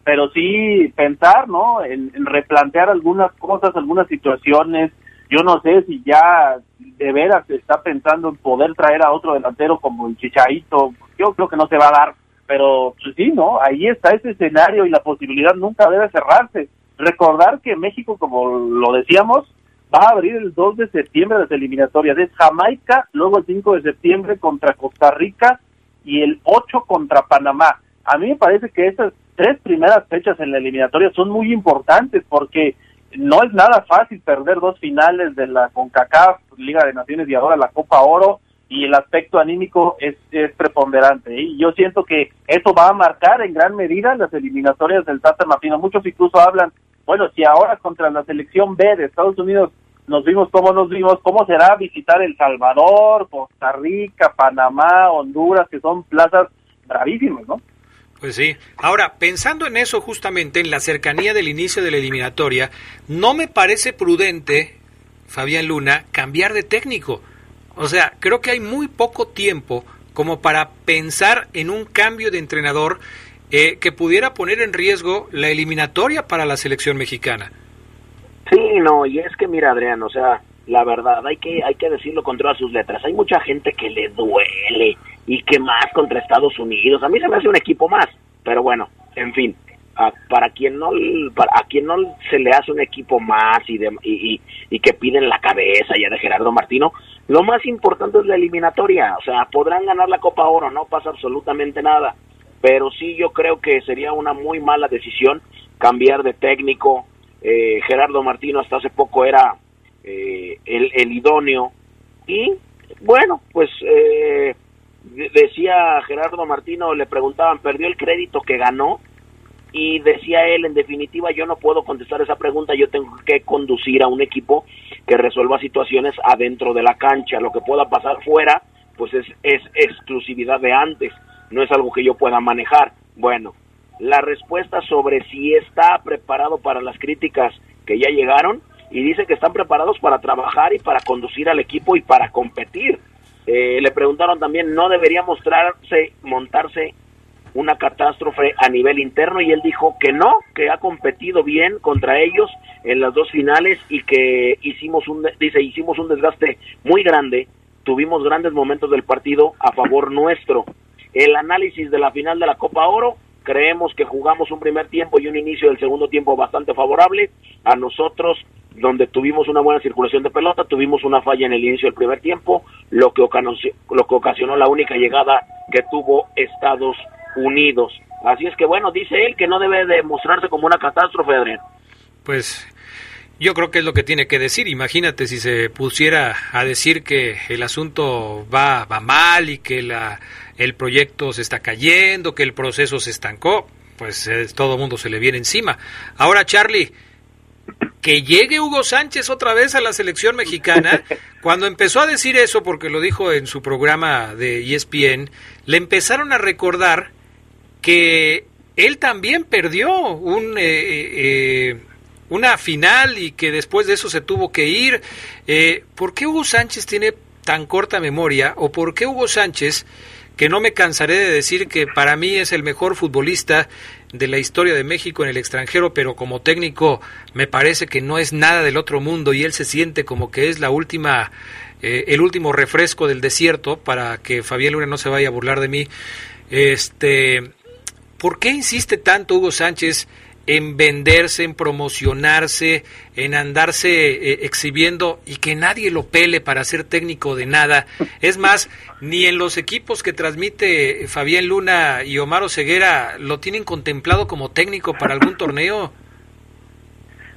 pero sí pensar, ¿no? En, replantear algunas cosas, algunas situaciones, yo no sé si ya de veras se está pensando en poder traer a otro delantero como el Chichaito, yo creo que no se va a dar, pero pues sí, ¿no? Ahí está ese escenario y la posibilidad nunca debe cerrarse. Recordar que México, como lo decíamos, va a abrir el 2 de septiembre las eliminatorias. Es Jamaica, luego el 5 de septiembre contra Costa Rica y el 8 contra Panamá. A mí me parece que esas tres primeras fechas en la eliminatoria son muy importantes porque no es nada fácil perder dos finales de la CONCACAF, Liga de Naciones y ahora la Copa Oro y el aspecto anímico es, es preponderante. Y yo siento que eso va a marcar en gran medida las eliminatorias del Tata Martino. Muchos incluso hablan, bueno, si ahora contra la selección B de Estados Unidos nos vimos cómo nos vimos, cómo será visitar El Salvador, Costa Rica, Panamá, Honduras, que son plazas bravísimas, ¿no? Pues sí. Ahora, pensando en eso justamente, en la cercanía del inicio de la eliminatoria, no me parece prudente, Fabián Luna, cambiar de técnico. O sea, creo que hay muy poco tiempo como para pensar en un cambio de entrenador eh, que pudiera poner en riesgo la eliminatoria para la selección mexicana. Sí, no, y es que mira, Adrián, o sea, la verdad, hay que, hay que decirlo con todas sus letras. Hay mucha gente que le duele y que más contra Estados Unidos. A mí se me hace un equipo más, pero bueno, en fin, para quien no para a quien no se le hace un equipo más y, de, y, y, que piden la cabeza ya de Gerardo Martino, lo más importante es la eliminatoria, o sea, podrán ganar la Copa Oro, no pasa absolutamente nada, pero sí yo creo que sería una muy mala decisión cambiar de técnico. Eh, Gerardo Martino hasta hace poco era eh, el, el idóneo y bueno, pues eh, decía Gerardo Martino, le preguntaban, ¿perdió el crédito que ganó? Y decía él, en definitiva, yo no puedo contestar esa pregunta, yo tengo que conducir a un equipo que resuelva situaciones adentro de la cancha. Lo que pueda pasar fuera, pues es, es exclusividad de antes, no es algo que yo pueda manejar. Bueno, la respuesta sobre si está preparado para las críticas que ya llegaron y dice que están preparados para trabajar y para conducir al equipo y para competir eh, le preguntaron también, ¿no debería mostrarse, montarse una catástrofe a nivel interno? Y él dijo que no, que ha competido bien contra ellos en las dos finales y que hicimos un, dice, hicimos un desgaste muy grande, tuvimos grandes momentos del partido a favor nuestro. El análisis de la final de la Copa Oro, creemos que jugamos un primer tiempo y un inicio del segundo tiempo bastante favorable. A nosotros donde tuvimos una buena circulación de pelota, tuvimos una falla en el inicio del primer tiempo, lo que, lo que ocasionó la única llegada que tuvo Estados Unidos. Así es que bueno, dice él que no debe de mostrarse como una catástrofe, Adrián. Pues yo creo que es lo que tiene que decir. Imagínate si se pusiera a decir que el asunto va, va mal y que la, el proyecto se está cayendo, que el proceso se estancó, pues eh, todo el mundo se le viene encima. Ahora, Charlie, que llegue Hugo Sánchez otra vez a la selección mexicana. Cuando empezó a decir eso, porque lo dijo en su programa de ESPN, le empezaron a recordar que él también perdió un, eh, eh, eh, una final y que después de eso se tuvo que ir. ¿Por qué Hugo Sánchez tiene tan corta memoria? ¿O por qué Hugo Sánchez, que no me cansaré de decir que para mí es el mejor futbolista de la historia de México en el extranjero, pero como técnico me parece que no es nada del otro mundo y él se siente como que es la última, eh, el último refresco del desierto para que Fabián Luna no se vaya a burlar de mí. Este, ¿por qué insiste tanto Hugo Sánchez en venderse, en promocionarse, en andarse eh, exhibiendo y que nadie lo pele para ser técnico de nada. Es más, ni en los equipos que transmite Fabián Luna y Omar Ceguera lo tienen contemplado como técnico para algún torneo.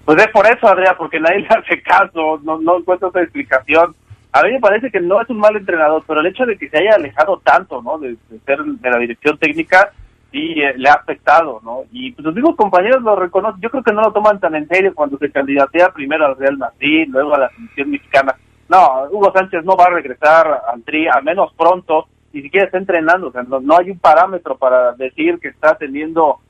Pues es por eso, Adrián, porque nadie le hace caso, no, no encuentro otra explicación. A mí me parece que no es un mal entrenador, pero el hecho de que se haya alejado tanto, ¿no? de ser de la dirección técnica, sí eh, le ha afectado, ¿no? Y pues, los mismos compañeros lo reconocen, yo creo que no lo toman tan en serio cuando se candidatea primero al Real Madrid, luego a la selección mexicana. no, Hugo Sánchez no va a regresar al Tri, al menos pronto, ni siquiera está entrenando, o sea, no, no hay un parámetro para decir que está teniendo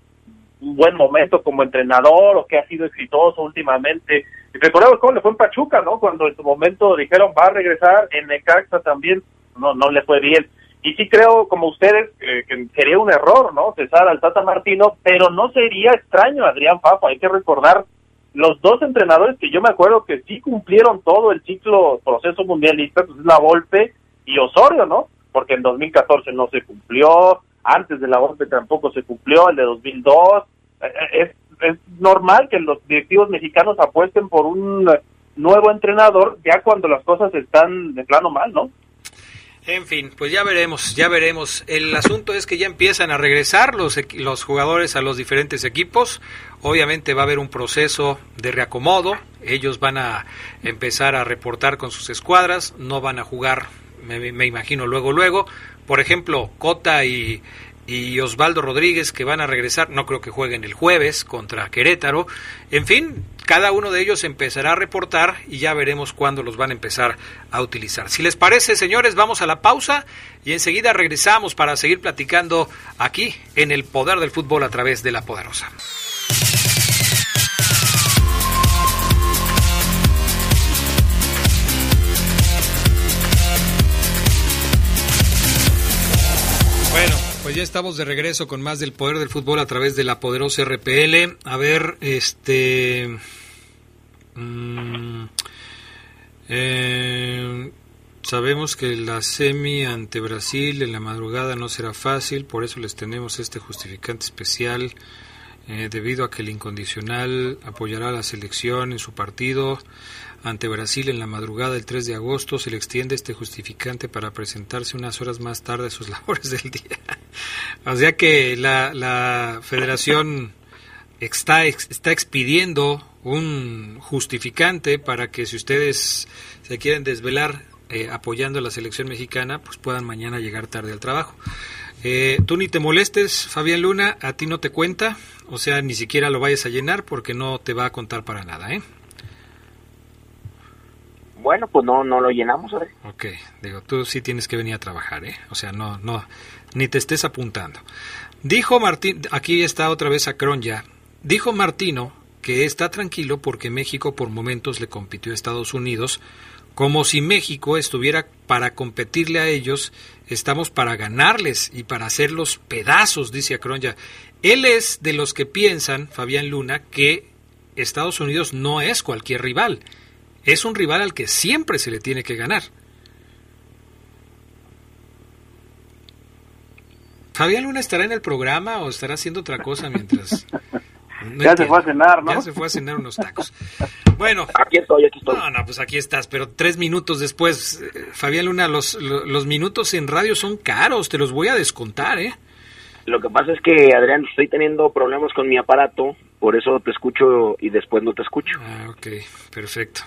un buen momento como entrenador o que ha sido exitoso últimamente. Y recordemos cómo le fue en Pachuca, ¿no? Cuando en su momento dijeron va a regresar, en Necaxa también no, no le fue bien. Y sí creo, como ustedes, que sería un error, ¿no? Cesar al Tata Martino, pero no sería extraño, Adrián Fafo. Hay que recordar los dos entrenadores que yo me acuerdo que sí cumplieron todo el ciclo proceso mundialista, pues es la Volpe y Osorio, ¿no? Porque en 2014 no se cumplió, antes de la Volpe tampoco se cumplió, el de 2002. Eh, eh, es, es normal que los directivos mexicanos apuesten por un nuevo entrenador ya cuando las cosas están de plano mal, ¿no? En fin, pues ya veremos, ya veremos. El asunto es que ya empiezan a regresar los, los jugadores a los diferentes equipos. Obviamente va a haber un proceso de reacomodo. Ellos van a empezar a reportar con sus escuadras. No van a jugar, me, imagino, luego, luego. Por ejemplo, Cota y Osvaldo Rodríguez que van a regresar, no creo que jueguen el jueves contra Querétaro. En fin, cada uno de ellos empezará a reportar y ya veremos cuándo los van a empezar a utilizar. Si les parece, señores, vamos a la pausa y enseguida regresamos para seguir platicando aquí en el poder del fútbol a través de la poderosa. Bueno, pues ya estamos de regreso con más del poder del fútbol a través de la poderosa RPL. A ver, este... Mmm, eh, sabemos que la semi ante Brasil en la madrugada no será fácil, por eso les tenemos este justificante especial, eh, debido a que el incondicional apoyará a la selección en su partido ante Brasil en la madrugada del 3 de agosto. Se le extiende este justificante para presentarse unas horas más tarde a sus labores del día. o sea que la, la federación está, está expidiendo un justificante para que si ustedes se quieren desvelar eh, apoyando a la selección mexicana, pues puedan mañana llegar tarde al trabajo. Eh, tú ni te molestes, Fabián Luna, a ti no te cuenta, o sea, ni siquiera lo vayas a llenar porque no te va a contar para nada, ¿eh? Bueno, pues no, no lo llenamos. ¿eh? Ok, digo, tú sí tienes que venir a trabajar, ¿eh? O sea, no, no, ni te estés apuntando. Dijo Martín, aquí está otra vez a ya, dijo Martino que está tranquilo porque México por momentos le compitió a Estados Unidos, como si México estuviera para competirle a ellos, estamos para ganarles y para hacerlos pedazos, dice Acronya. Él es de los que piensan, Fabián Luna, que Estados Unidos no es cualquier rival es un rival al que siempre se le tiene que ganar. Fabián Luna estará en el programa o estará haciendo otra cosa mientras... ya se fue a cenar, ¿no? Ya se fue a cenar unos tacos. Bueno. Aquí estoy, aquí estoy. No, no, pues aquí estás, pero tres minutos después, eh, Fabián Luna, los, los minutos en radio son caros, te los voy a descontar, ¿eh? Lo que pasa es que, Adrián, estoy teniendo problemas con mi aparato por eso te escucho y después no te escucho. Ah, ok, perfecto.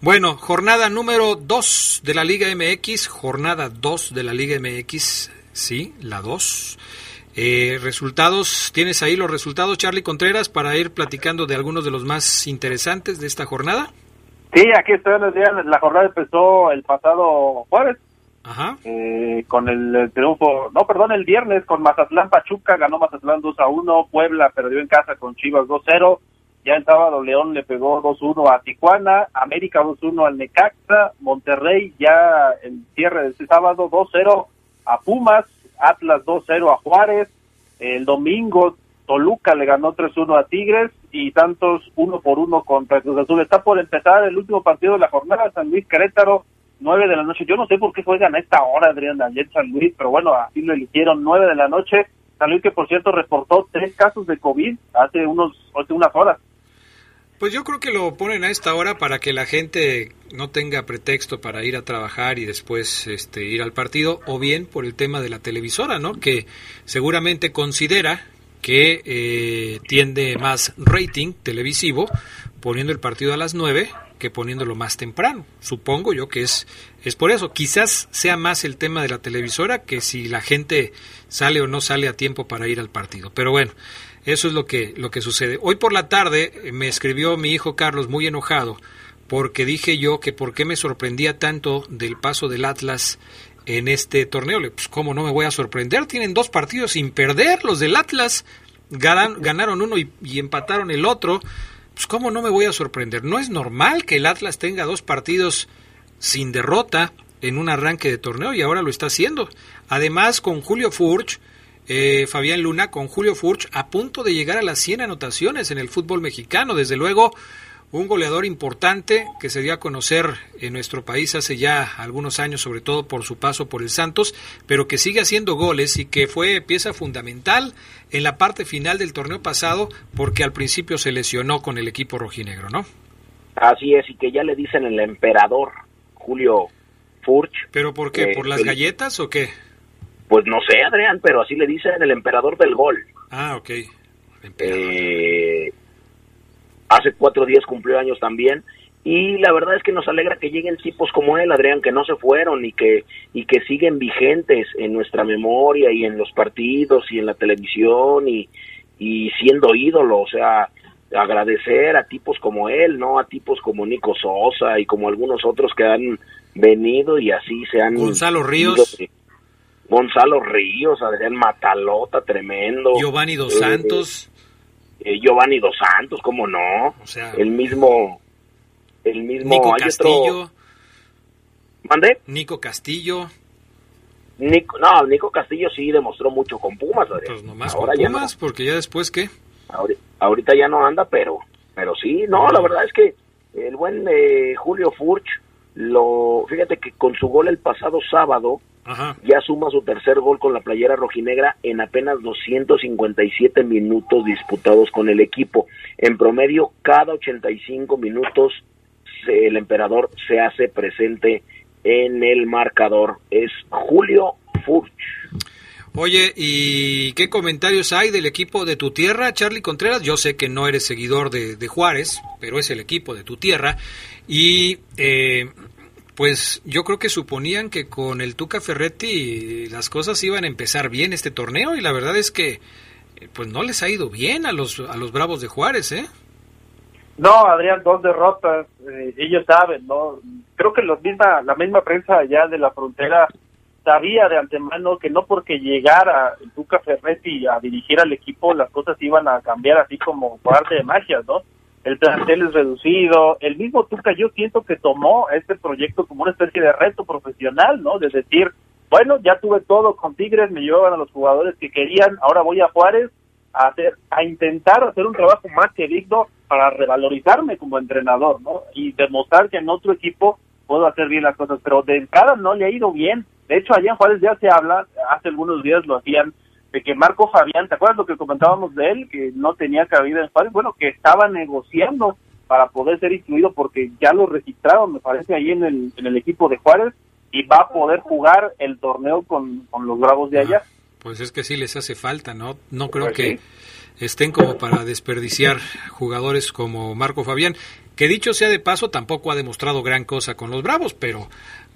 Bueno, jornada número 2 de la Liga MX, jornada 2 de la Liga MX, sí, la 2. Eh, resultados, ¿tienes ahí los resultados, Charlie Contreras, para ir platicando de algunos de los más interesantes de esta jornada? Sí, aquí estoy, la jornada empezó el pasado jueves, Ajá. Eh, con el, triunfo, no, perdón, el viernes con Mazatlán Pachuca, ganó Mazatlán 2 a 1, Puebla perdió en casa con Chivas 2 0, ya en sábado León le pegó 2 1 a Tijuana, América 2 1 al Necaxa, Monterrey ya el cierre de este sábado 2 0 a Pumas, Atlas 2 0 a Juárez, el domingo Toluca le ganó 3 1 a Tigres y Santos 1 por 1 contra Cruz Azul. Está por empezar el último partido de la jornada, San Luis Querétaro 9 de la noche. Yo no sé por qué juegan a esta hora, Adrián, ayer San Luis, pero bueno, así lo eligieron, 9 de la noche. San Luis que, por cierto, reportó tres casos de COVID hace, unos, hace unas horas. Pues yo creo que lo ponen a esta hora para que la gente no tenga pretexto para ir a trabajar y después este, ir al partido, o bien por el tema de la televisora, ¿no? Que seguramente considera que eh, tiende más rating televisivo poniendo el partido a las 9 que poniéndolo más temprano. Supongo yo que es, es por eso. Quizás sea más el tema de la televisora que si la gente sale o no sale a tiempo para ir al partido. Pero bueno, eso es lo que, lo que sucede. Hoy por la tarde eh, me escribió mi hijo Carlos muy enojado porque dije yo que por qué me sorprendía tanto del paso del Atlas en este torneo. Pues cómo no me voy a sorprender, tienen dos partidos sin perder los del Atlas, ganaron uno y, y empataron el otro. Pues cómo no me voy a sorprender. No es normal que el Atlas tenga dos partidos sin derrota en un arranque de torneo y ahora lo está haciendo. Además, con Julio Furch, eh, Fabián Luna, con Julio Furch a punto de llegar a las 100 anotaciones en el fútbol mexicano. Desde luego, un goleador importante que se dio a conocer en nuestro país hace ya algunos años, sobre todo por su paso por el Santos, pero que sigue haciendo goles y que fue pieza fundamental en la parte final del torneo pasado porque al principio se lesionó con el equipo rojinegro, ¿no? Así es, y que ya le dicen el emperador, Julio Furch. ¿Pero por qué? ¿Por las galletas o qué? Pues no sé, Adrián, pero así le dicen el emperador del gol. Ah, ok. Eh, hace cuatro días cumplió años también y la verdad es que nos alegra que lleguen tipos como él, Adrián, que no se fueron y que y que siguen vigentes en nuestra memoria y en los partidos y en la televisión y, y siendo ídolo, o sea, agradecer a tipos como él, no a tipos como Nico Sosa y como algunos otros que han venido y así se han Gonzalo Ríos Gonzalo Ríos, Adrián Matalota, tremendo. Giovanni Dos Santos. Eh, eh, Giovanni Dos Santos, ¿cómo no? O sea, el mismo, el mismo. Nico Castillo. ¿Mande? Nico Castillo. Nico, no, Nico Castillo sí demostró mucho con Pumas, Adrián. Pues nomás Ahora con Pumas, porque ya después, ¿qué? Ahorita, ya no anda, pero, pero sí, no, la verdad es que el buen eh, Julio Furch, lo, fíjate que con su gol el pasado sábado, ya suma su tercer gol con la playera rojinegra en apenas 257 minutos disputados con el equipo. En promedio, cada 85 minutos el emperador se hace presente en el marcador. Es Julio Furch. Oye, ¿y qué comentarios hay del equipo de tu tierra, Charlie Contreras? Yo sé que no eres seguidor de, de Juárez, pero es el equipo de tu tierra. Y eh, pues yo creo que suponían que con el Tuca Ferretti las cosas iban a empezar bien este torneo y la verdad es que pues no les ha ido bien a los a los Bravos de Juárez, ¿eh? No, Adrián, dos derrotas, eh, ellos saben, ¿no? Creo que los misma, la misma prensa allá de la frontera sabía de antemano que no porque llegara el Tuca Ferretti a dirigir al equipo las cosas iban a cambiar así como por arte de magia, ¿no? El plantel es reducido, el mismo Tuca yo siento que tomó este proyecto como una especie de reto profesional, ¿no? De decir, bueno, ya tuve todo con Tigres, me llevaban a los jugadores que querían, ahora voy a Juárez a hacer, a intentar hacer un trabajo más que digno para revalorizarme como entrenador, ¿no? Y demostrar que en otro equipo puedo hacer bien las cosas, pero de entrada no le ha ido bien. De hecho, allá en Juárez ya se habla, hace algunos días lo hacían de que Marco Fabián, ¿te acuerdas lo que comentábamos de él? Que no tenía cabida en Juárez, bueno, que estaba negociando para poder ser incluido porque ya lo registraron, me parece, ahí en el, en el equipo de Juárez y va a poder jugar el torneo con, los Bravos de ah, allá. pues es que sí les hace falta, ¿no? No creo pues que estén como para desperdiciar jugadores como Marco Fabián, que dicho sea de paso, tampoco ha demostrado gran cosa con los Bravos, pero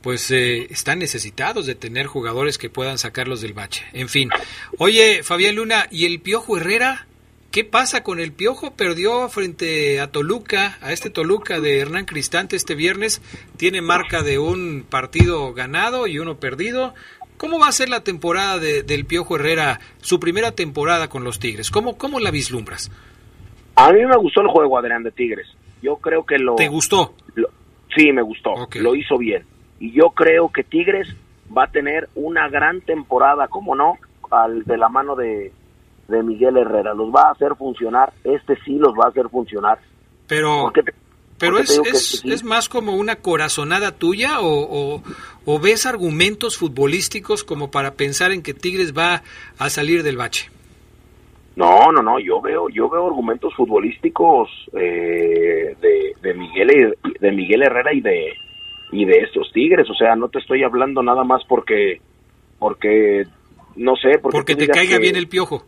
pues eh, están necesitados de tener jugadores que puedan sacarlos del bache. En fin, oye Fabián Luna, ¿y el Piojo Herrera? ¿Qué pasa con el Piojo? Perdió frente a Toluca, a este Toluca de Hernán Cristante este viernes. Tiene marca de un partido ganado y uno perdido. ¿Cómo va a ser la temporada del Piojo Herrera, su primera temporada con los Tigres? ¿Cómo, cómo la vislumbras? A mí me gustó el juego, Adrián, de Tigres. Yo creo que lo... ¿Te gustó? sí, me gustó. Lo hizo bien y yo creo que Tigres va a tener una gran temporada, como no, al de la mano de, Miguel Herrera. Los va a hacer funcionar, este sí los va a hacer funcionar. Pero, pero es, es, más como una corazonada tuya o, o, ves argumentos futbolísticos como para pensar en que Tigres va a salir del bache. No, no, no, yo veo, yo veo argumentos futbolísticos eh, de, de Miguel de Miguel Herrera y de y de estos Tigres, o sea, no te estoy hablando nada más porque porque no sé, porque, porque te caiga bien el piojo.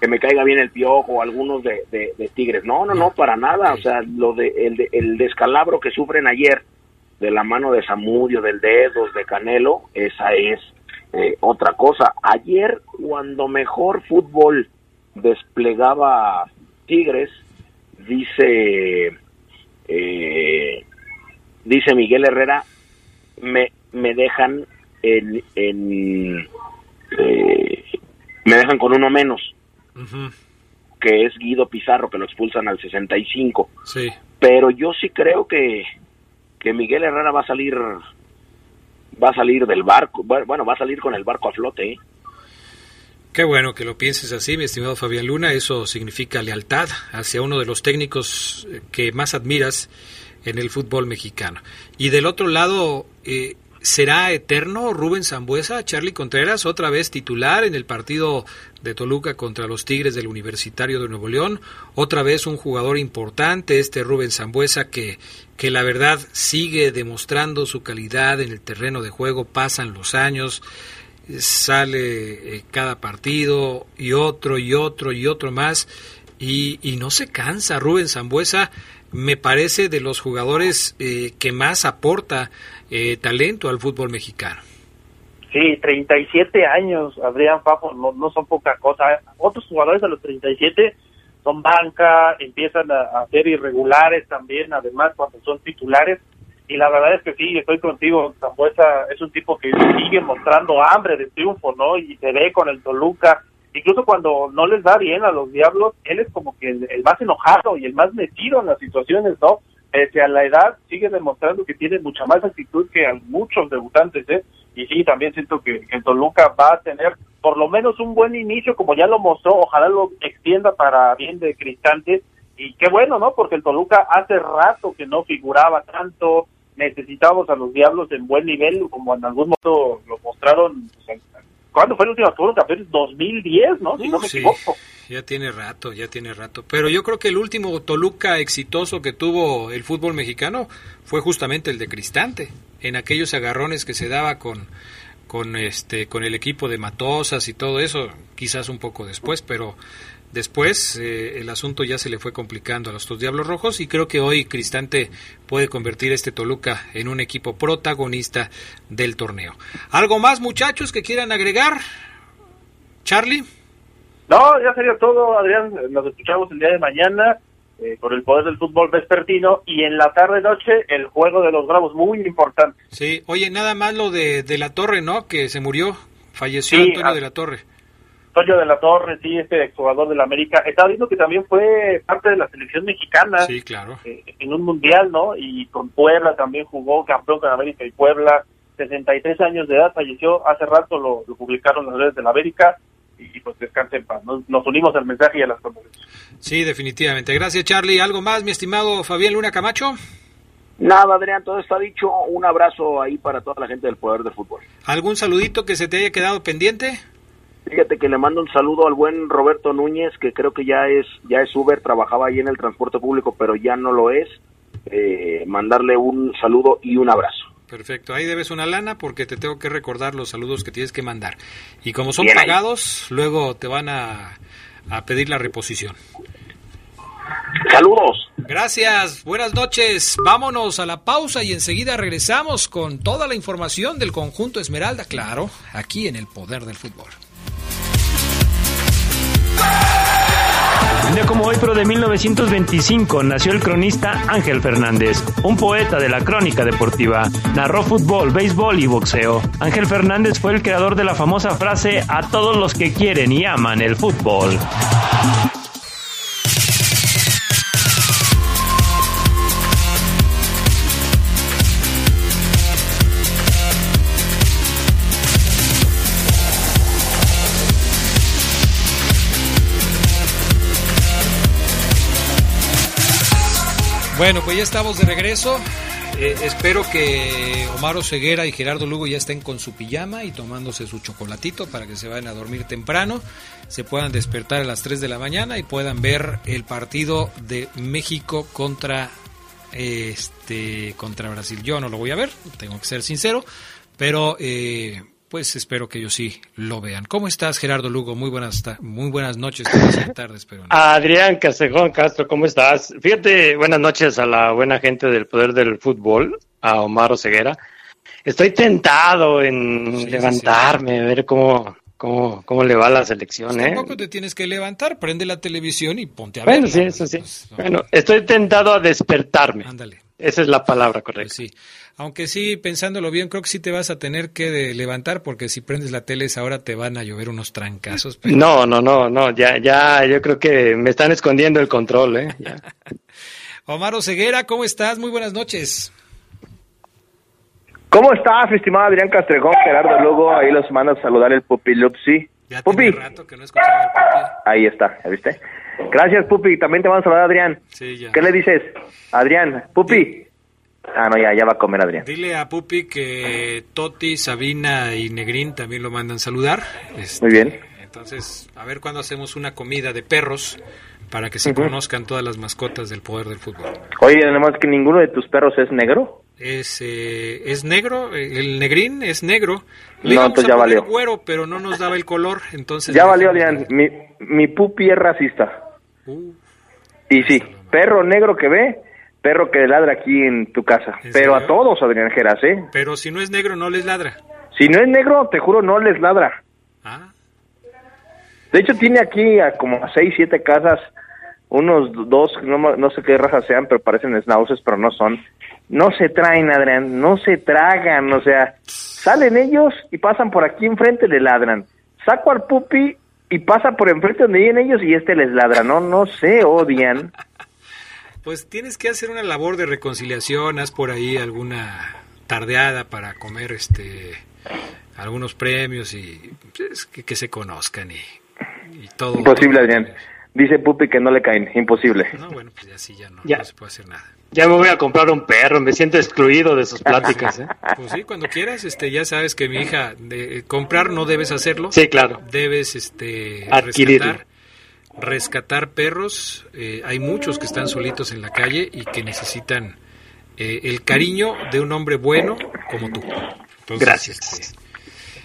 Que me caiga bien el piojo, algunos de, de, Tigres. No, no, no, para nada. O sea, lo de, el, el descalabro que sufren ayer de la mano de Zamudio, del Dedos, de Canelo, esa es eh, otra cosa. Ayer, cuando mejor fútbol desplegaba Tigres, dice eh, dice Miguel Herrera, me, me dejan en, en eh, me dejan con uno menos, que es Guido Pizarro, que lo expulsan al 65. Sí. Pero yo sí creo que, que Miguel Herrera va a salir va a salir del barco, bueno, va a salir con el barco a flote. ¿eh? Qué bueno que lo pienses así, mi estimado Fabián Luna. Eso significa lealtad hacia uno de los técnicos que más admiras en el fútbol mexicano. Y del otro lado, eh, ¿será eterno Rubén Zambuesa, Charlie Contreras, otra vez titular en el partido de Toluca contra los Tigres del Universitario de Nuevo León? Otra vez un jugador importante, este Rubén Zambuesa, que, que la verdad sigue demostrando su calidad en el terreno de juego, pasan los años sale eh, cada partido y otro y otro y otro más y, y no se cansa Rubén Zambuesa me parece de los jugadores eh, que más aporta eh, talento al fútbol mexicano. Sí, 37 años, Adrián Papo, no, no son poca cosa. Otros jugadores a los 37 son banca, empiezan a, a, ser irregulares también, además cuando son titulares. Y la verdad es que sí, estoy contigo, Zambuesa es un tipo que sigue mostrando hambre de triunfo, ¿no? Y se ve con el Toluca, incluso cuando no les da bien a los Diablos, él es como que el, más enojado y el más metido en las situaciones, ¿no? Pese a la edad, sigue demostrando que tiene mucha más actitud que a muchos debutantes, ¿eh? Y sí, también siento que, que Toluca va a tener por lo menos un buen inicio, como ya lo mostró, ojalá lo extienda para bien de Cristante, y qué bueno, ¿no? Porque el Toluca hace rato que no figuraba tanto, necesitábamos a los Diablos en buen nivel, como en algún modo lo mostraron pues, ¿Cuándo fue el último campeón? 2010, ¿no? Si no me sí, equivoco. Ya tiene rato, ya tiene rato. Pero yo creo que el último Toluca exitoso que tuvo el fútbol mexicano fue justamente el de Cristante, en aquellos agarrones que se daba con con este con el equipo de Matosas y todo eso, quizás un poco después, pero Después eh, el asunto ya se le fue complicando a los dos Diablos Rojos y creo que hoy Cristante puede convertir este Toluca en un equipo protagonista del torneo. ¿Algo más muchachos que quieran agregar? Charlie. No, ya sería todo, Adrián. Nos escuchamos el día de mañana eh, por el poder del fútbol vespertino y en la tarde noche el juego de los Bravos, muy importante. Sí, oye, nada más lo de, de la Torre, ¿no? Que se murió, falleció sí, Antonio a... de la Torre. Antonio de la Torre, sí, este exjugador de la América. Estaba viendo que también fue parte de la selección mexicana. Sí, claro. Eh, en un mundial, ¿no? Y con Puebla también jugó campeón con América y Puebla. 63 años de edad, falleció. Hace rato lo, lo publicaron las redes de la América. Y, y pues descanse en paz. Nos, nos, unimos al mensaje y a las conversaciones. Sí, definitivamente. Gracias, Charlie. ¿Algo más, mi estimado Fabián Luna Camacho? Nada, Adrián, todo está dicho. Un abrazo ahí para toda la gente del Poder del Fútbol. ¿Algún saludito que se te haya quedado pendiente? Fíjate que le mando un saludo al buen Roberto Núñez, que creo que ya es ya es Uber, trabajaba ahí en el transporte público, pero ya no lo es. Eh, mandarle un saludo y un abrazo. Perfecto, ahí debes una lana porque te tengo que recordar los saludos que tienes que mandar. Y como son Bien pagados, ahí. luego te van a, a pedir la reposición. Saludos. Gracias, buenas noches. Vámonos a la pausa y enseguida regresamos con toda la información del conjunto Esmeralda, claro, aquí en el poder del fútbol. Un día como hoy, pero de 1925, nació el cronista Ángel Fernández, un poeta de la crónica deportiva. Narró fútbol, béisbol y boxeo. Ángel Fernández fue el creador de la famosa frase a todos los que quieren y aman el fútbol. Bueno, pues ya estamos de regreso. Eh, espero que Omar Ceguera y Gerardo Lugo ya estén con su pijama y tomándose su chocolatito para que se vayan a dormir temprano, se puedan despertar a las 3 de la mañana y puedan ver el partido de México contra este contra Brasil. Yo no lo voy a ver, tengo que ser sincero, pero eh, pues espero que ellos sí lo vean. ¿Cómo estás, Gerardo Lugo? Muy buenas, muy buenas noches, tardes. Pero no. Adrián Casejón Castro, ¿cómo estás? Fíjate, buenas noches a la buena gente del Poder del Fútbol, a Omar Oseguera. Estoy tentado en sí, levantarme, sí, ver cómo, cómo, cómo le va a la selección. Pues ¿eh? Tampoco te tienes que levantar, prende la televisión y ponte a ver. Bueno, sí, eso sí. Pues, no. Bueno, estoy tentado a despertarme. Ándale. Esa es la palabra correcta. Pues sí. Aunque sí, pensándolo bien, creo que sí te vas a tener que levantar porque si prendes la tele ahora te van a llover unos trancazos. No, no, no, no, ya, ya, yo creo que me están escondiendo el control, ¿eh? Omar Ceguera, ¿cómo estás? Muy buenas noches. ¿Cómo estás, estimado Adrián Castrejón, Gerardo Lugo? Ahí los mando a saludar el Pupi Lupsi. Ya Pupi. rato que no escuchaba el Pupi. Ahí está, ¿ya viste? Gracias, Pupi. También te vamos a saludar, Adrián. Sí, ya. ¿Qué le dices? Adrián, Pupi. Ah, no, ya, ya va a comer Adrián. Dile a Pupi que Toti, Sabina y Negrín también lo mandan saludar. Este, Muy bien. Entonces, a ver cuándo hacemos una comida de perros para que se conozcan todas las mascotas del poder del fútbol. Oye, además que ninguno de tus perros es negro. Es, eh, es negro, el negrín es negro. Le no, entonces ya valió. güero, pero no nos daba el color, entonces... Ya valió, Adrián. Mi, mi pupi es racista. Y sí, perro negro que ve, perro que ladra aquí en tu casa. Pero a todos, Adrián Geras, ¿eh? Pero si no es negro, no les ladra. Si no es negro, te juro, no les ladra. Ah. De hecho, tiene aquí a como a seis, siete casas, unos dos, no, no sé qué raza sean, pero parecen schnauces, pero no son. No se traen, Adrián, no se tragan, o sea, salen ellos y pasan por aquí enfrente, le ladran. Saco al pupi y pasa por enfrente donde vienen ellos y este les ladra, no, no se odian. Pues tienes que hacer una labor de reconciliación, haz por ahí alguna tardeada para comer este algunos premios y pues, que, se conozcan y, todo. Imposible, Adrián. Dice Pupi que no le caen, imposible. No, bueno, pues ya sí, ya no, ya. no se puede hacer nada. Ya me voy a comprar un perro, me siento excluido de sus pláticas. ¿eh? Pues sí, cuando quieras, este, ya sabes que mi hija, de, comprar no debes hacerlo. Sí, claro. Debes este, rescatar, rescatar perros. Eh, hay muchos que están solitos en la calle y que necesitan eh, el cariño de un hombre bueno como tú. Gracias. Este,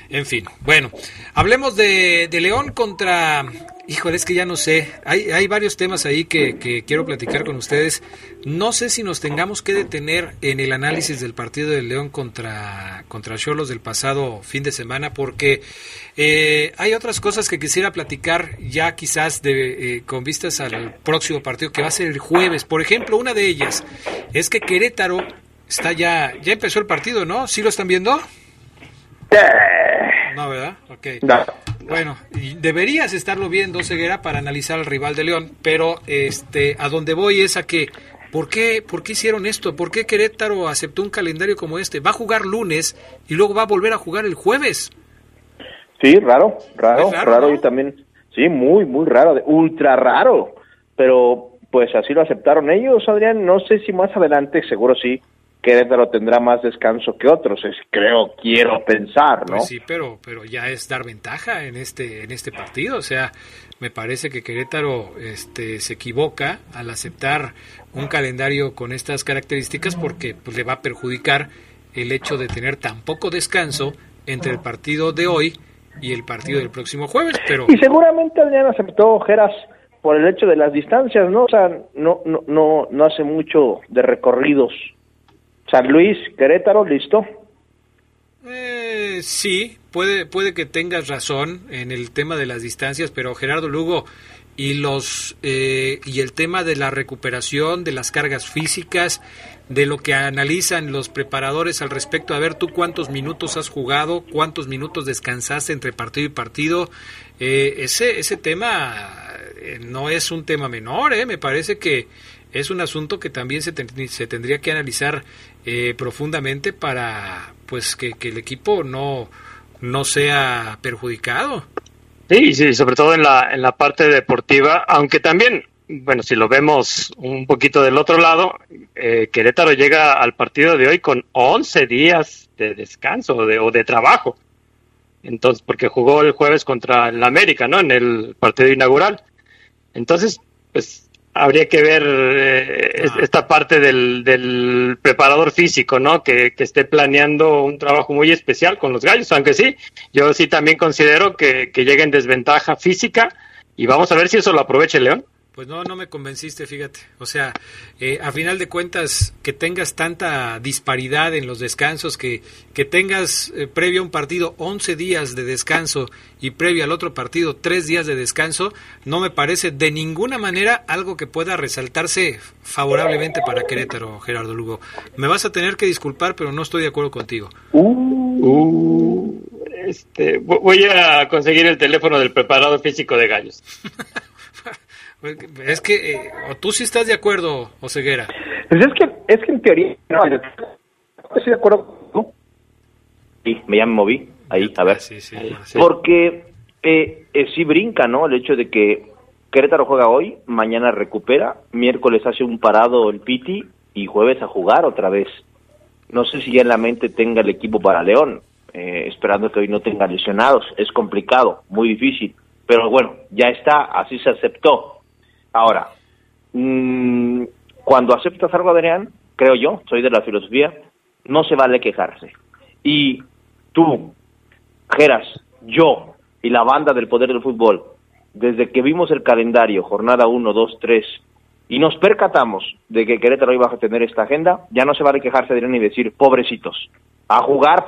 en fin, bueno, hablemos de, de León contra Híjole, es que ya no sé. Hay, hay varios temas ahí que, quiero platicar con ustedes. No sé si nos tengamos que detener en el análisis del partido del León contra contra Cholos del pasado fin de semana, porque eh, hay otras cosas que quisiera platicar ya quizás de, eh, con vistas al próximo partido que va a ser el jueves. Por ejemplo, una de ellas es que Querétaro está ya ya empezó el partido, ¿no? ¿Sí lo están viendo? No, ¿verdad? Ok. Bueno, deberías estarlo viendo, Ceguera, para analizar al rival de León, pero este, a donde voy es a que, ¿por qué, ¿por qué hicieron esto? ¿Por qué Querétaro aceptó un calendario como este? Va a jugar lunes y luego va a volver a jugar el jueves. Sí, raro, raro, raro, y también, sí, muy, muy raro, ultra raro, pero pues así lo aceptaron ellos, Adrián, no sé si más adelante, seguro sí, Querétaro tendrá más descanso que otros, es, creo, quiero pensar, ¿no? Pues sí, pero, pero ya es dar ventaja en este, en este partido, o sea, me parece que Querétaro este, se equivoca al aceptar un calendario con estas características porque pues, le va a perjudicar el hecho de tener tan poco descanso entre el partido de hoy y el partido del próximo jueves, pero... Y seguramente Adrián aceptó Geras por el hecho de las distancias, ¿no? O sea, no, no, no, no hace mucho de recorridos San Luis, Querétaro, listo. Eh, sí, puede, puede que tengas razón en el tema de las distancias, pero Gerardo Lugo y los eh, y el tema de la recuperación de las cargas físicas, de lo que analizan los preparadores al respecto, a ver tú cuántos minutos has jugado, cuántos minutos descansaste entre partido y partido, eh, ese ese tema eh, no es un tema menor, me parece que es un asunto que también se, se tendría que analizar eh, profundamente para pues que, el equipo no, no sea perjudicado. Sí, sí, sobre todo en la, en la parte deportiva, aunque también, bueno, si lo vemos un poquito del otro lado, eh, Querétaro llega al partido de hoy con 11 días de descanso de, o de trabajo. Entonces, porque jugó el jueves contra el América, ¿no? En el partido inaugural. Entonces, pues habría que ver eh, ah. esta parte del, preparador físico, ¿no? Que, esté planeando un trabajo muy especial con los gallos, aunque sí, yo sí también considero que, que llega en desventaja física y vamos a ver si eso lo aprovecha el León. Pues no, no me convenciste, fíjate. O sea, eh, a final de cuentas, que tengas tanta disparidad en los descansos, que, que tengas eh, previo a un partido 11 días de descanso y previo al otro partido 3 días de descanso, no me parece de ninguna manera algo que pueda resaltarse favorablemente para Querétaro, Gerardo Lugo. Me vas a tener que disculpar, pero no estoy de acuerdo contigo. Uh, este, voy a conseguir el teléfono del preparado físico de Gallos. Es que, eh, o tú sí estás de acuerdo, Oseguera. Pues es que, es que en teoría, no, estoy de acuerdo. ¿no? Sí, me ya me moví ahí, a ver. Sí, sí, Porque eh, eh, sí brinca, ¿no? El hecho de que Querétaro juega hoy, mañana recupera, miércoles hace un parado el Piti y jueves a jugar otra vez. No sé si ya en la mente tenga el equipo para León, eh, esperando que hoy no tenga lesionados. Es complicado, muy difícil. Pero bueno, ya está, así se aceptó. Ahora, mmm, cuando aceptas algo, Adrián, creo yo, soy de la filosofía, no se vale quejarse. Y tú, Geras, yo y la banda del Poder del Fútbol, desde que vimos el calendario, jornada 1, 2, 3, y nos percatamos de que Querétaro iba a tener esta agenda, ya no se vale quejarse, Adrián, y decir, pobrecitos, a jugar,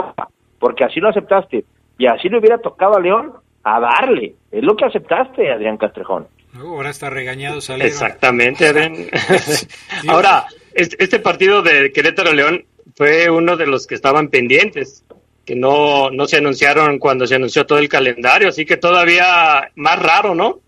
porque así lo aceptaste, y así le hubiera tocado a León, a darle. Es lo que aceptaste, Adrián Castrejón ahora está regañado Exactamente, Ahora, este partido de Querétaro León fue uno de los que estaban pendientes, que no, no se anunciaron cuando se anunció todo el calendario, así que todavía más raro, ¿no?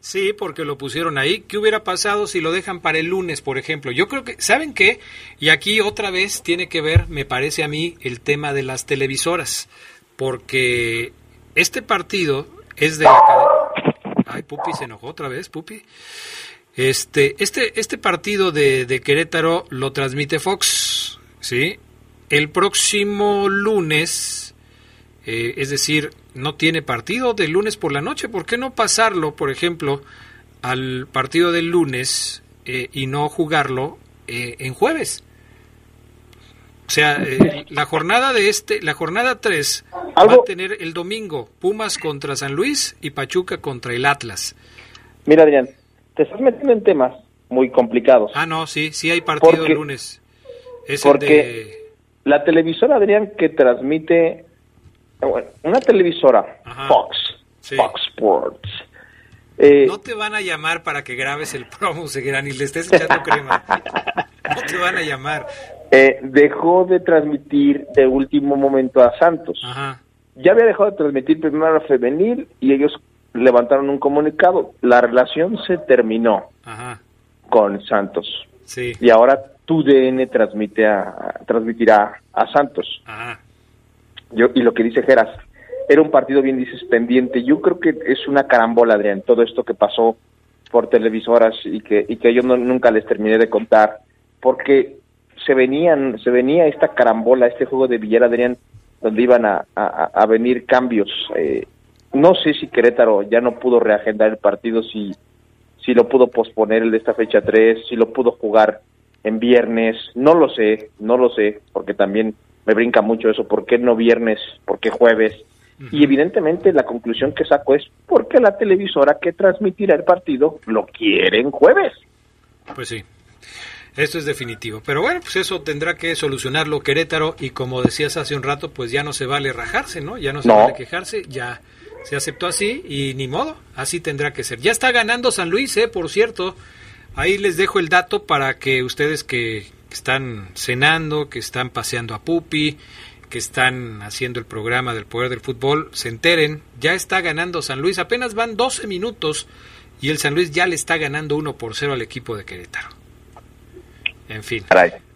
Sí, porque lo pusieron ahí. ¿Qué hubiera pasado si lo dejan para el lunes, por ejemplo? Yo creo que, ¿saben qué? Y aquí otra vez tiene que ver, me parece a mí, el tema de las televisoras, porque este partido es de la Pupi se enojó otra vez, Pupi. Este, este, este partido de, Querétaro lo transmite Fox, ¿sí? El próximo lunes, eh, es decir, no tiene partido del lunes por la noche. ¿Por qué no pasarlo, por ejemplo, al partido del lunes eh, y no jugarlo eh, en jueves? O sea, la jornada de este, la jornada 3 va a tener el domingo Pumas contra San Luis y Pachuca contra el Atlas. Mira, Adrián, te estás metiendo en temas muy complicados. Ah, no, sí, sí hay partido el lunes. Es porque la televisora, Adrián, que transmite, bueno, una televisora, Fox, Fox Sports. Eh, no te van a llamar para que grabes el promo, Seguirán, y le estés echando crema. no te van a llamar. Eh, dejó de transmitir de último momento a Santos. Ya había dejado de transmitir primero a femenil y ellos levantaron un comunicado. La relación se terminó con Santos. Y ahora TUDN transmite a, transmitirá a Santos. Yo, y lo que dice Geras, era un partido bien dices pendiente. Yo creo que es una carambola, Adrián, todo esto que pasó por televisoras y que, y que yo nunca les terminé de contar, porque se venían, se venía esta carambola, este juego de Villar Adrián, donde iban a, a, venir cambios. Eh, no sé si Querétaro ya no pudo reagendar el partido, si, si lo pudo posponer el de esta fecha 3, si lo pudo jugar en viernes, no lo sé, no lo sé, porque también me brinca mucho eso, ¿por qué no viernes? ¿Por qué jueves? Y evidentemente la conclusión que saco es porque la televisora que transmitirá el partido lo quiere en jueves. Pues sí. Esto es definitivo. Pero bueno, pues eso tendrá que solucionarlo Querétaro y como decías hace un rato, pues ya no se vale rajarse, ¿no? Ya no se vale quejarse, ya se aceptó así y ni modo, así tendrá que ser. Ya está ganando San Luis, ¿eh? Por cierto, ahí les dejo el dato para que ustedes que están cenando, que están paseando a Pupi, que están haciendo el programa del poder del fútbol, se enteren, ya está ganando San Luis, apenas van 12 minutos y el San Luis ya le está ganando 1 por 0 al equipo de Querétaro. En fin.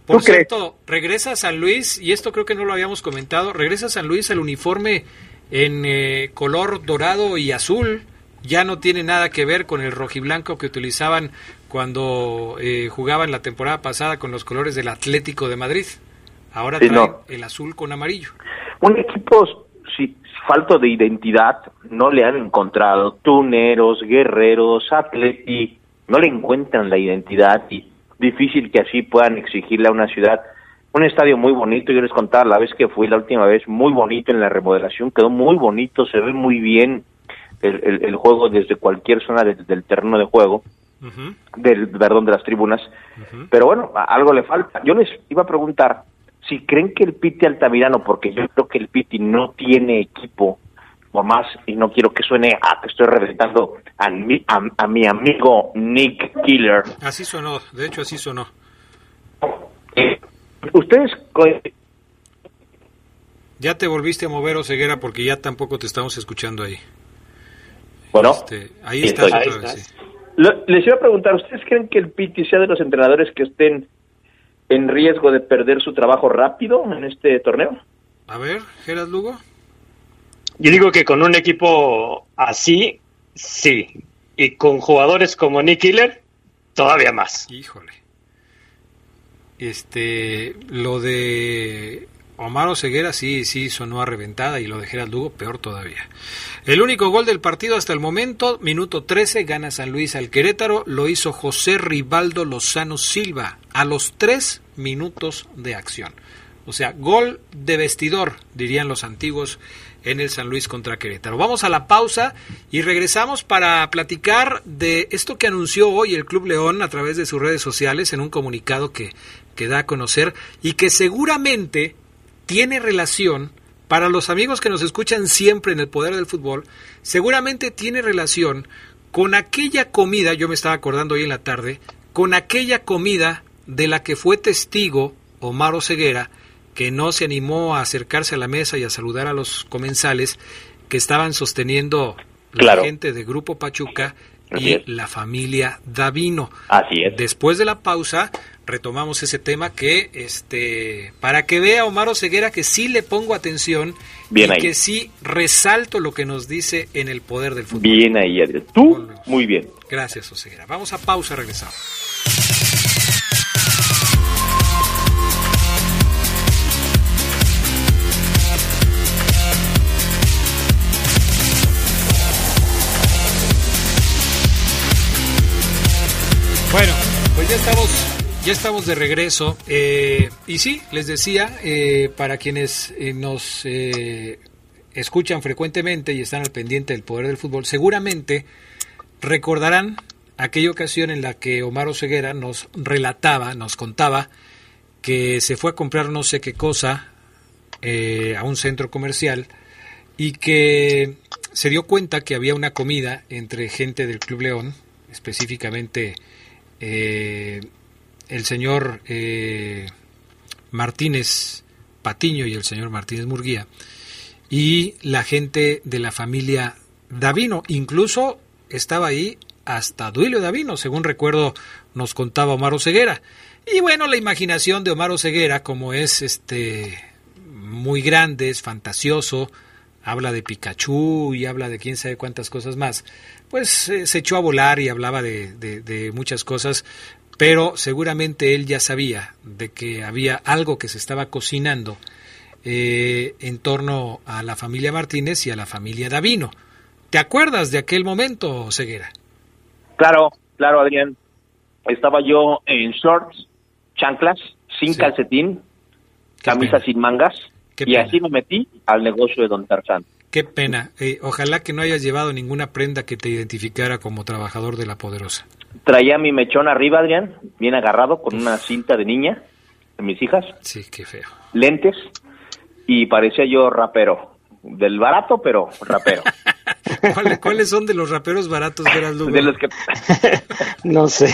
Por cierto, regresa a San Luis, y esto creo que no lo habíamos comentado, regresa a San Luis al uniforme en eh, color dorado y azul. Ya no tiene nada que ver con el rojiblanco que utilizaban cuando eh, jugaban la temporada pasada con los colores del Atlético de Madrid. Ahora trae el azul con amarillo. Un equipo si, falto de identidad no le han encontrado. Tuneros, guerreros, atleti, no le encuentran la identidad y difícil que así puedan exigirle a una ciudad. Un estadio muy bonito, yo les contaba la vez que fui la última vez, muy bonito en la remodelación, quedó muy bonito, se ve muy bien el, el, juego desde cualquier zona del terreno de juego, del perdón de las tribunas. Pero bueno, algo le falta. Yo les iba a preguntar si creen que el Piti Altamirano, porque yo creo que el Piti no tiene equipo, más, y no quiero que suene a que estoy reventando a mi, a, mi amigo Nick Killer. Así sonó, de hecho así sonó. Eh, ustedes ya te volviste a mover, Oseguera, porque ya tampoco te estamos escuchando ahí. Bueno, este, ahí estás otra vez. les iba a preguntar, ¿ustedes creen que el Piti sea de los entrenadores que estén en riesgo de perder su trabajo rápido en este torneo? A ver, Gerard Lugo. Yo digo que con un equipo así, sí. Y con jugadores como Nick Killer, todavía más. Híjole. Este, lo de Omar Ceguera sí, sí sonó a reventada y lo de Gerald Lugo peor todavía. El único gol del partido hasta el momento, minuto 13, gana San Luis al Querétaro, lo hizo José Rivaldo Lozano Silva a los tres minutos de acción. O sea, gol de vestidor, dirían los antiguos en el San Luis contra Querétaro. Vamos a la pausa y regresamos para platicar de esto que anunció hoy el Club León a través de sus redes sociales en un comunicado que, que da a conocer y que seguramente tiene relación, para los amigos que nos escuchan siempre en el poder del fútbol, seguramente tiene relación con aquella comida, yo me estaba acordando hoy en la tarde, con aquella comida de la que fue testigo Omar Ceguera, que no se animó a acercarse a la mesa y a saludar a los comensales que estaban sosteniendo la gente de Grupo Pachuca y la familia Davino. Así es. Después de la pausa, retomamos ese tema que, este, para que vea Omar Ceguera que sí le pongo atención Bien y que sí resalto lo que nos dice en el poder del fútbol. Bien ahí, Adrián. Tú, muy bien. Gracias, Oseguera. Vamos a pausa, regresamos. Ya estamos de regreso. Eh, y sí, les decía, eh, para quienes eh, nos escuchan frecuentemente y están al pendiente del poder del fútbol, seguramente recordarán aquella ocasión en la que Omar Oseguera nos relataba, nos contaba que se fue a comprar no sé qué cosa a un centro comercial y que se dio cuenta que había una comida entre gente del Club León, específicamente eh, el señor eh, Martínez Patiño y el señor Martínez Murguía y la gente de la familia Davino. Incluso estaba ahí hasta Duilio Davino, según recuerdo nos contaba Omar Ceguera. Y bueno, la imaginación de Omar Ceguera, como es este muy grande, es fantasioso, habla de Pikachu y habla de quién sabe cuántas cosas más, pues eh, se echó a volar y hablaba de, de, muchas cosas pero seguramente él ya sabía de que había algo que se estaba cocinando eh, en torno a la familia Martínez y a la familia Davino. ¿Te acuerdas de aquel momento, Ceguera? Claro, claro, Adrián. Estaba yo en shorts, chanclas, sin calcetín, camisa sin mangas, y así me metí al negocio de Don Tarzán. Qué pena. Eh, ojalá que no hayas llevado ninguna prenda que te identificara como trabajador de la Poderosa. Traía mi mechón arriba, Adrián, bien agarrado, con una cinta de niña de mis hijas. Sí, qué feo. Lentes y parecía yo rapero. Del barato, pero rapero. ¿Cuáles, son de los raperos baratos, De los que... no sé.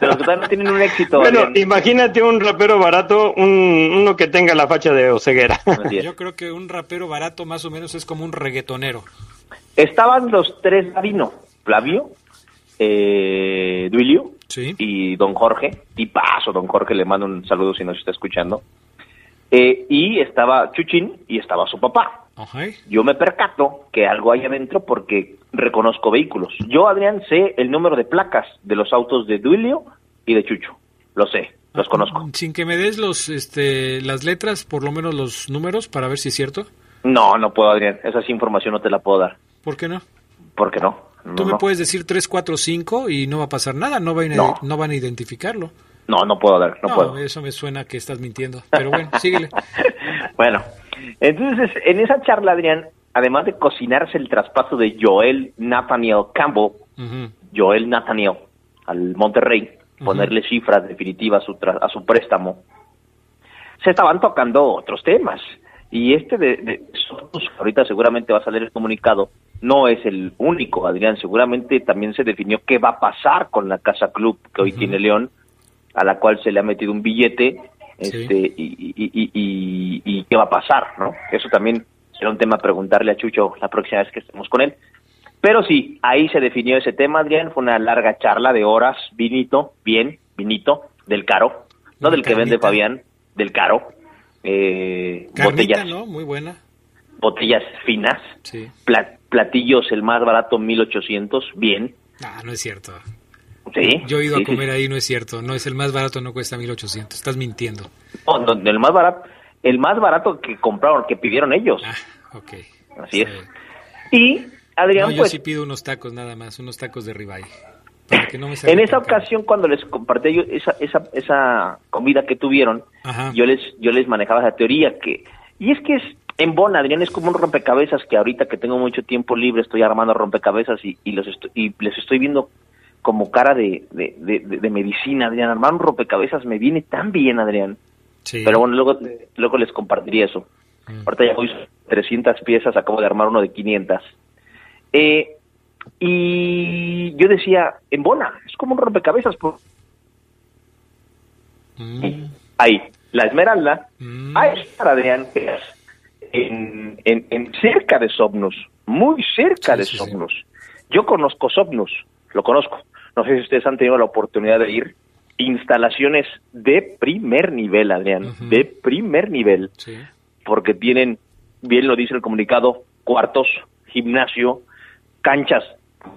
De los que no tienen un éxito. Bueno, imagínate un rapero barato, un, uno que tenga la facha de Oseguera. Yo creo que un rapero barato más o menos es como un reggaetonero. Estaban los tres Davino, Flavio, eh, Duilio y don Jorge, y paso, don Jorge, le mando un saludo si nos está escuchando. Eh, y estaba Chuchín y estaba su papá. Yo me percato que algo hay adentro porque reconozco vehículos. Yo, Adrián, sé el número de placas de los autos de Duilio y de Chucho. Lo sé, los ah, conozco. Sin que me des los, este, las letras, por lo menos los números, para ver si es cierto. No, no puedo, Adrián. Esa información no te la puedo dar. ¿Por qué no? ¿Por qué no? Tú me puedes decir 3, 4, 5 y no va a pasar nada, no van a, no. van a identificarlo. No, no puedo dar, no, puedo. Eso me suena que estás mintiendo, pero bueno, síguele. bueno, entonces en esa charla, Adrián, además de cocinarse el traspaso de Joel Nathaniel Campbell, Joel Nathaniel, al Monterrey, ponerle cifras definitivas a su, a su préstamo, se estaban tocando otros temas. Y este de, de ahorita seguramente va a salir el comunicado, no es el único, Adrián. Seguramente también se definió qué va a pasar con la Casa Club que hoy tiene León, a la cual se le ha metido un billete, este, y, y, y, y, qué va a pasar, ¿no? Eso también será un tema a preguntarle a Chucho la próxima vez que estemos con él. Pero sí, ahí se definió ese tema, Adrián. Fue una larga charla de horas, vinito, bien, vinito, del caro, no del que vende Fabián, del caro. Eh, botellas, ¿no? Muy buena. Botellas finas. platillos, el más barato, 1800, bien. Ah, no es cierto. Sí. Yo he ido a comer ahí, no es cierto. No es el más barato, no cuesta 1800. Estás mintiendo. No, el más barato, el más barato que compraron, que pidieron ellos. Ah, ok. Así es. Y Adrián, no, yo pues, sí pido unos tacos nada más, unos tacos de ribeye. en esa ocasión cuando les compartí yo esa, esa, esa comida que tuvieron, yo les yo les manejaba esa teoría que y es que es en Bon, Adrián, es como un rompecabezas que ahorita que tengo mucho tiempo libre estoy armando rompecabezas y, y los y les estoy viendo como cara de, de, de, medicina, Adrián. Armar un rompecabezas me viene tan bien, Adrián. Pero bueno, luego, luego les compartiría eso. Mm. Ahorita ya voy 300 piezas, acabo de armar uno de 500. Eh, y yo decía, en Bona, es como un rompecabezas. Mm. Ahí, la Esmeralda, mm. ahí está Adrián, en, en, en, cerca de Somnus, muy cerca de Somnus. Yo conozco Somnus, lo conozco. No sé si ustedes han tenido la oportunidad de ir. Instalaciones de primer nivel, Adrián, de primer nivel, porque tienen, bien lo dice el comunicado, cuartos, gimnasio, canchas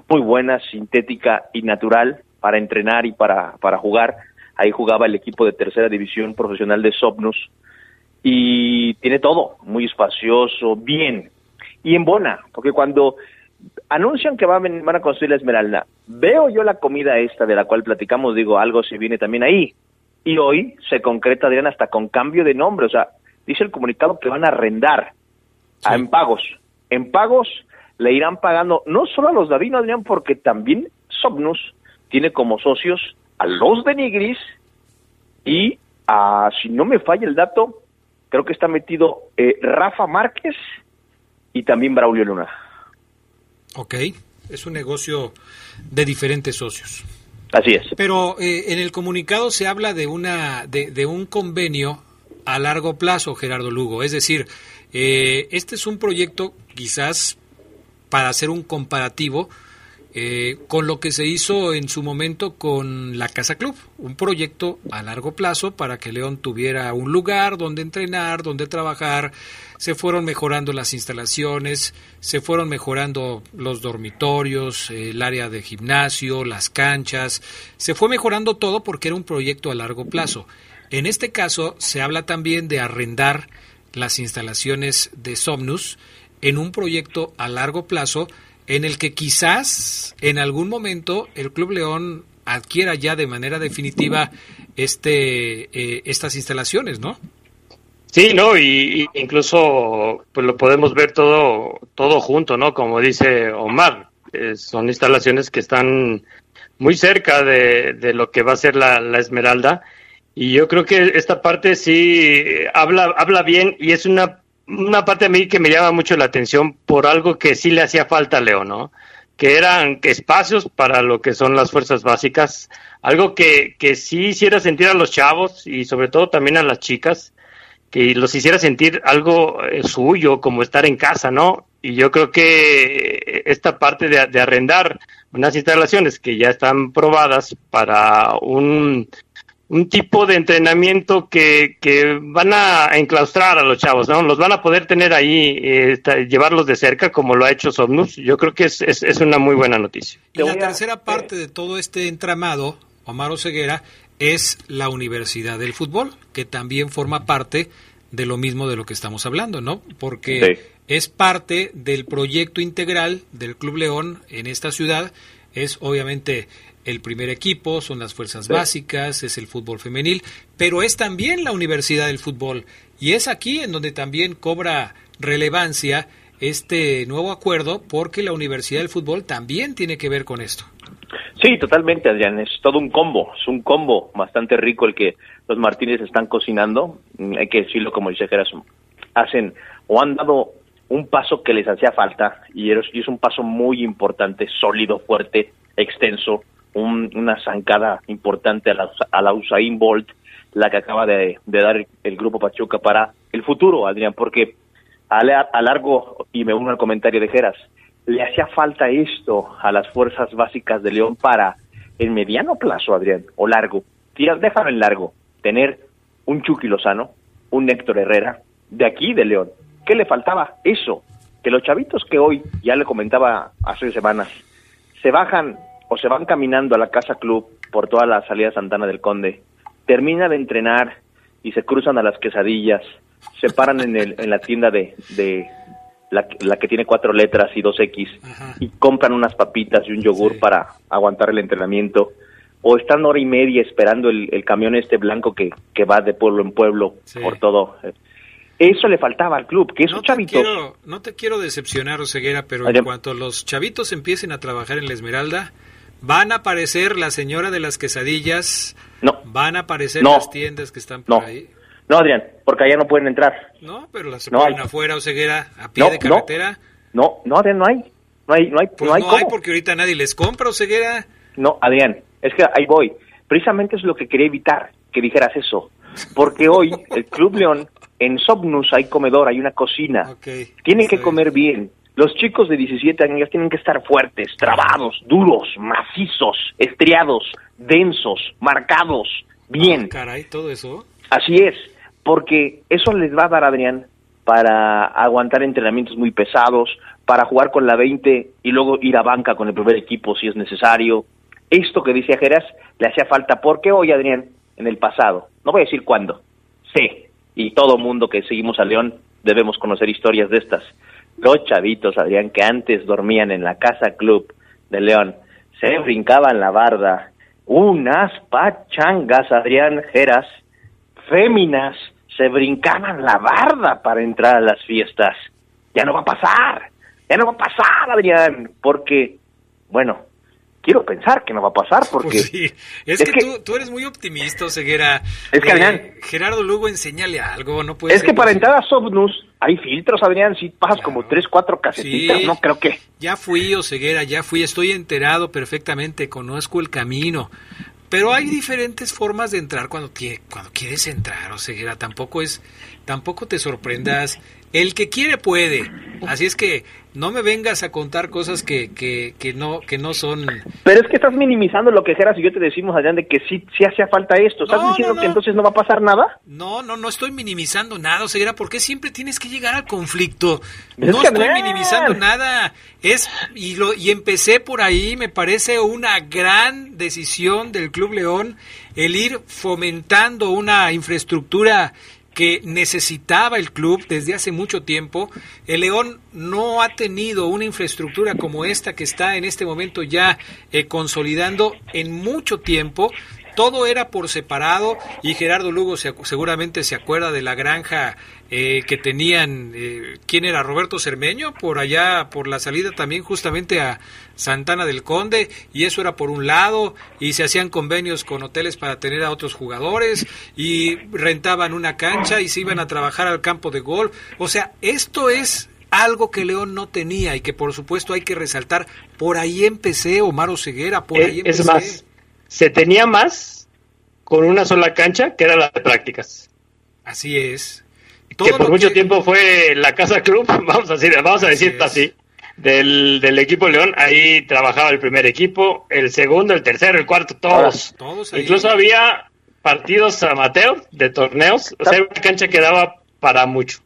muy buenas, sintética y natural para entrenar y para, para jugar. Ahí jugaba el equipo de tercera división profesional de Sopnus y tiene todo, muy espacioso, bien. Y en Bona, porque cuando anuncian que van, van a construir la Esmeralda, veo yo la comida esta de la cual platicamos, digo, algo se viene también ahí. Y hoy se concreta, Adrián, hasta con cambio de nombre. O sea, dice el comunicado que van a arrendar en pagos. En pagos le irán pagando no solo a los Davino, Adrián, porque también Somnus tiene como socios a los de Nigris y a, si no me falla el dato, creo que está metido eh, Rafa Márquez y también Braulio Luna. Ok, es un negocio de diferentes socios. Así es. Pero eh, en el comunicado se habla de, una, de, de, un convenio a largo plazo, Gerardo Lugo. Es decir, eh, este es un proyecto quizás para hacer un comparativo eh, con lo que se hizo en su momento con la Casa Club, un proyecto a largo plazo para que León tuviera un lugar donde entrenar, donde trabajar, se fueron mejorando las instalaciones, se fueron mejorando los dormitorios, el área de gimnasio, las canchas, se fue mejorando todo porque era un proyecto a largo plazo. En este caso se habla también de arrendar las instalaciones de Somnus, en un proyecto a largo plazo en el que quizás en algún momento el Club León adquiera ya de manera definitiva este eh, estas instalaciones, ¿no? Sí, no, y, incluso pues lo podemos ver todo todo junto, ¿no? Como dice Omar, eh, son instalaciones que están muy cerca de, de lo que va a ser la, la, Esmeralda y yo creo que esta parte sí habla habla bien y es una una parte a mí que me llama mucho la atención por algo que sí le hacía falta a Leo, ¿no? Que eran espacios para lo que son las fuerzas básicas, algo que, que sí hiciera sentir a los chavos y sobre todo también a las chicas, que los hiciera sentir algo eh, suyo, como estar en casa, ¿no? Y yo creo que esta parte de, de arrendar unas instalaciones que ya están probadas para un un tipo de entrenamiento que, que van a enclaustrar a los chavos, ¿no? Los van a poder tener ahí, eh, llevarlos de cerca, como lo ha hecho Somnus. Yo creo que es, es, es una muy buena noticia. Y la tercera parte de todo este entramado, Omar Ceguera, es la Universidad del Fútbol, que también forma parte de lo mismo de lo que estamos hablando, ¿no? Porque es parte del proyecto integral del Club León en esta ciudad. Es obviamente el primer equipo, son las fuerzas básicas, es el fútbol femenil, pero es también la Universidad del Fútbol. Y es aquí en donde también cobra relevancia este nuevo acuerdo porque la Universidad del Fútbol también tiene que ver con esto. Sí, totalmente, Adrián. Es todo un combo, es un combo bastante rico el que los Martínez están cocinando. Mm, hay que decirlo como dice Geras, hacen o han dado un paso que les hacía falta y es, un paso muy importante, sólido, fuerte, extenso, una zancada importante a la, a la Usain Bolt, la que acaba de, dar el grupo Pachuca para el futuro, Adrián, porque a, a largo, y me uno al comentario de Geras, le hacía falta esto a las fuerzas básicas de León para el mediano plazo, Adrián, o largo, tira, déjalo en largo, tener un Chucky Lozano, un Héctor Herrera, de aquí de León. ¿Qué le faltaba? Eso, que los chavitos que hoy, ya le comentaba hace semanas, se bajan o se van caminando a la Casa Club por toda la salida Santana del Conde, termina de entrenar y se cruzan a las quesadillas, se paran en, el, en la tienda de, de la, que tiene cuatro letras y dos X, y compran unas papitas y un yogur para aguantar el entrenamiento, o están hora y media esperando el, camión este blanco que, que va de pueblo en pueblo por todo. Eso le faltaba al club, que esos no chavitos... no te quiero decepcionar, Oseguera, pero en cuanto los chavitos empiecen a trabajar en la Esmeralda, van a aparecer la señora de las quesadillas, no. van a aparecer las tiendas que están por ahí. No, Adrián, porque allá no pueden entrar. No, pero las no ponen afuera, Oseguera, a pie de carretera. No, no, Adrián, no hay. No hay, no hay, pues no hay, no hay porque ahorita nadie les compra, Oseguera. No, Adrián, es que ahí voy. Precisamente es lo que quería evitar, que dijeras eso. Porque hoy el Club León, en Sobnus hay comedor, hay una cocina. Tienen que comer bien. Los chicos de 17 años tienen que estar fuertes, trabados, duros, macizos, estriados, densos, marcados, bien. Ah, caray, todo eso. Así es, porque eso les va a dar, Adrián, para aguantar entrenamientos muy pesados, para jugar con la 20 y luego ir a banca con el primer equipo si es necesario. Esto que decía Geras le hacía falta porque hoy, Adrián, en el pasado, no voy a decir cuándo, sé, y todo mundo que seguimos a León debemos conocer historias de estas. Los chavitos, Adrián, que antes dormían en la casa club de León, se brincaban la barda, unas pachangas, Adrián Geras, féminas se brincaban la barda para entrar a las fiestas. Ya no va a pasar, ya no va a pasar, Adrián, porque, bueno, quiero pensar que no va a pasar porque pues sí. es, que, tú, eres muy optimista Ceguera es que Adrián Gerardo Lugo enséñale algo no puede es que para entrar a Sobnus hay filtros Adrián si pasas como tres cuatro casetitas no creo que ya fui Ceguera ya fui estoy enterado perfectamente conozco el camino pero hay diferentes formas de entrar cuando, cuando quieres entrar, o sea, tampoco es, tampoco te sorprendas. El que quiere puede. Así es que no me vengas a contar cosas que, que, que no que no son. Pero es que estás minimizando lo que Geras y yo te decimos, Adrián, de que sí, sí hacía falta esto. ¿Estás diciendo que entonces no va a pasar nada? No, no, no estoy minimizando nada, o sea, ¿por qué siempre tienes que llegar al conflicto? no estoy minimizando nada. Es y lo y empecé por ahí, me parece una gran decisión del Club León el ir fomentando una infraestructura que necesitaba el club desde hace mucho tiempo. El León no ha tenido una infraestructura como esta que está en este momento ya eh, consolidando en mucho tiempo todo era por separado y Gerardo Lugo seguramente se acuerda de la granja eh, que tenían, eh, ¿quién era? Roberto Cermeño, por allá, por la salida también justamente a Santana del Conde, y eso era por un lado, y se hacían convenios con hoteles para tener a otros jugadores, y rentaban una cancha y se iban a trabajar al campo de golf. O sea, esto es algo que León no tenía y que por supuesto hay que resaltar. Por ahí empecé, Omar Ceguera, por ahí empecé. Es más, se tenía más con una sola cancha que era la de prácticas. Así es. que por mucho tiempo fue la casa club, vamos a decir, vamos a decirlo así, del, del, equipo León. Ahí trabajaba el primer equipo, el segundo, el tercero, el cuarto, todos. todos Incluso había partidos amateur de torneos, o sea, una cancha que daba para mucho.